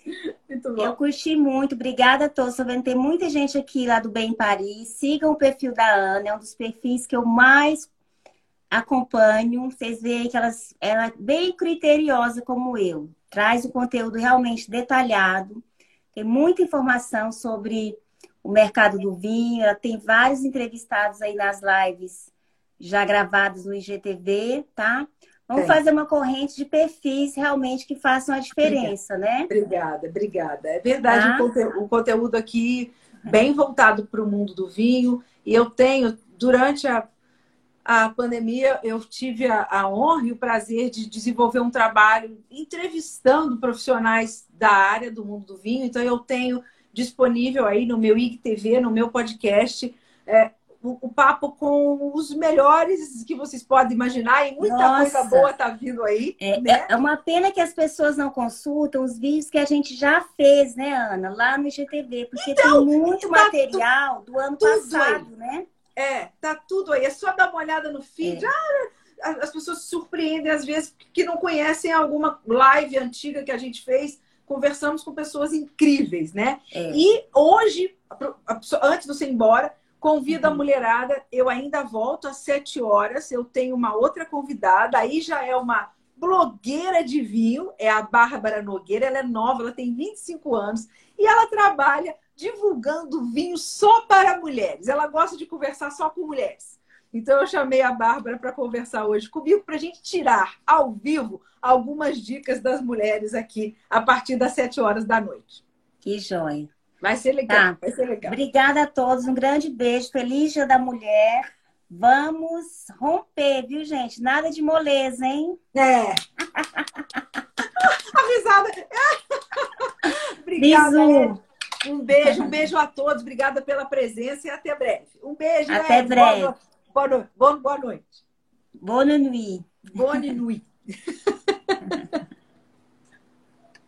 (laughs) muito bom. Eu curti muito, obrigada a todos. Estou vendo tem muita gente aqui lá do Bem Paris. Sigam o perfil da Ana, é um dos perfis que eu mais acompanho. Vocês veem que elas, ela é bem criteriosa como eu. Traz o conteúdo realmente detalhado. Tem muita informação sobre o mercado do vinho. Ela tem vários entrevistados aí nas lives já gravados no IGTV, tá? Vamos fazer uma corrente de perfis realmente que façam a diferença, obrigada. né? Obrigada, obrigada. É verdade, tá? o, conteúdo, o conteúdo aqui bem voltado para o mundo do vinho. E eu tenho, durante a, a pandemia, eu tive a, a honra e o prazer de desenvolver um trabalho entrevistando profissionais da área do mundo do vinho. Então, eu tenho disponível aí no meu IGTV, no meu podcast, é, o, o, papo com os melhores que vocês podem imaginar e muita Nossa. coisa boa está vindo aí. É, né? é uma pena que as pessoas não consultam os vídeos que a gente já fez, né, Ana, lá no IGTV, porque então, tem muito tá material tu, do ano passado, aí. né? É, tá tudo aí. É só dar uma olhada no feed. É. Ah, as pessoas se surpreendem às vezes que não conhecem alguma live antiga que a gente fez. Conversamos com pessoas incríveis, né? É. E hoje, antes de você ir embora, Convido a uhum. mulherada, eu ainda volto às sete horas. Eu tenho uma outra convidada, aí já é uma blogueira de vinho, é a Bárbara Nogueira. Ela é nova, ela tem 25 anos e ela trabalha divulgando vinho só para mulheres. Ela gosta de conversar só com mulheres. Então eu chamei a Bárbara para conversar hoje comigo para a gente tirar ao vivo algumas dicas das mulheres aqui a partir das sete horas da noite. Que joia! Vai ser legal, tá. vai ser legal. Obrigada a todos, um grande beijo. Feliz Dia da Mulher. Vamos romper, viu, gente? Nada de moleza, hein? É. (laughs) a risada. (laughs) Obrigada. Um beijo, um beijo a todos. Obrigada pela presença e até breve. Um beijo. Até Ed. breve. Boa, boa, boa, boa noite. Boa noite. Boa noite. (laughs)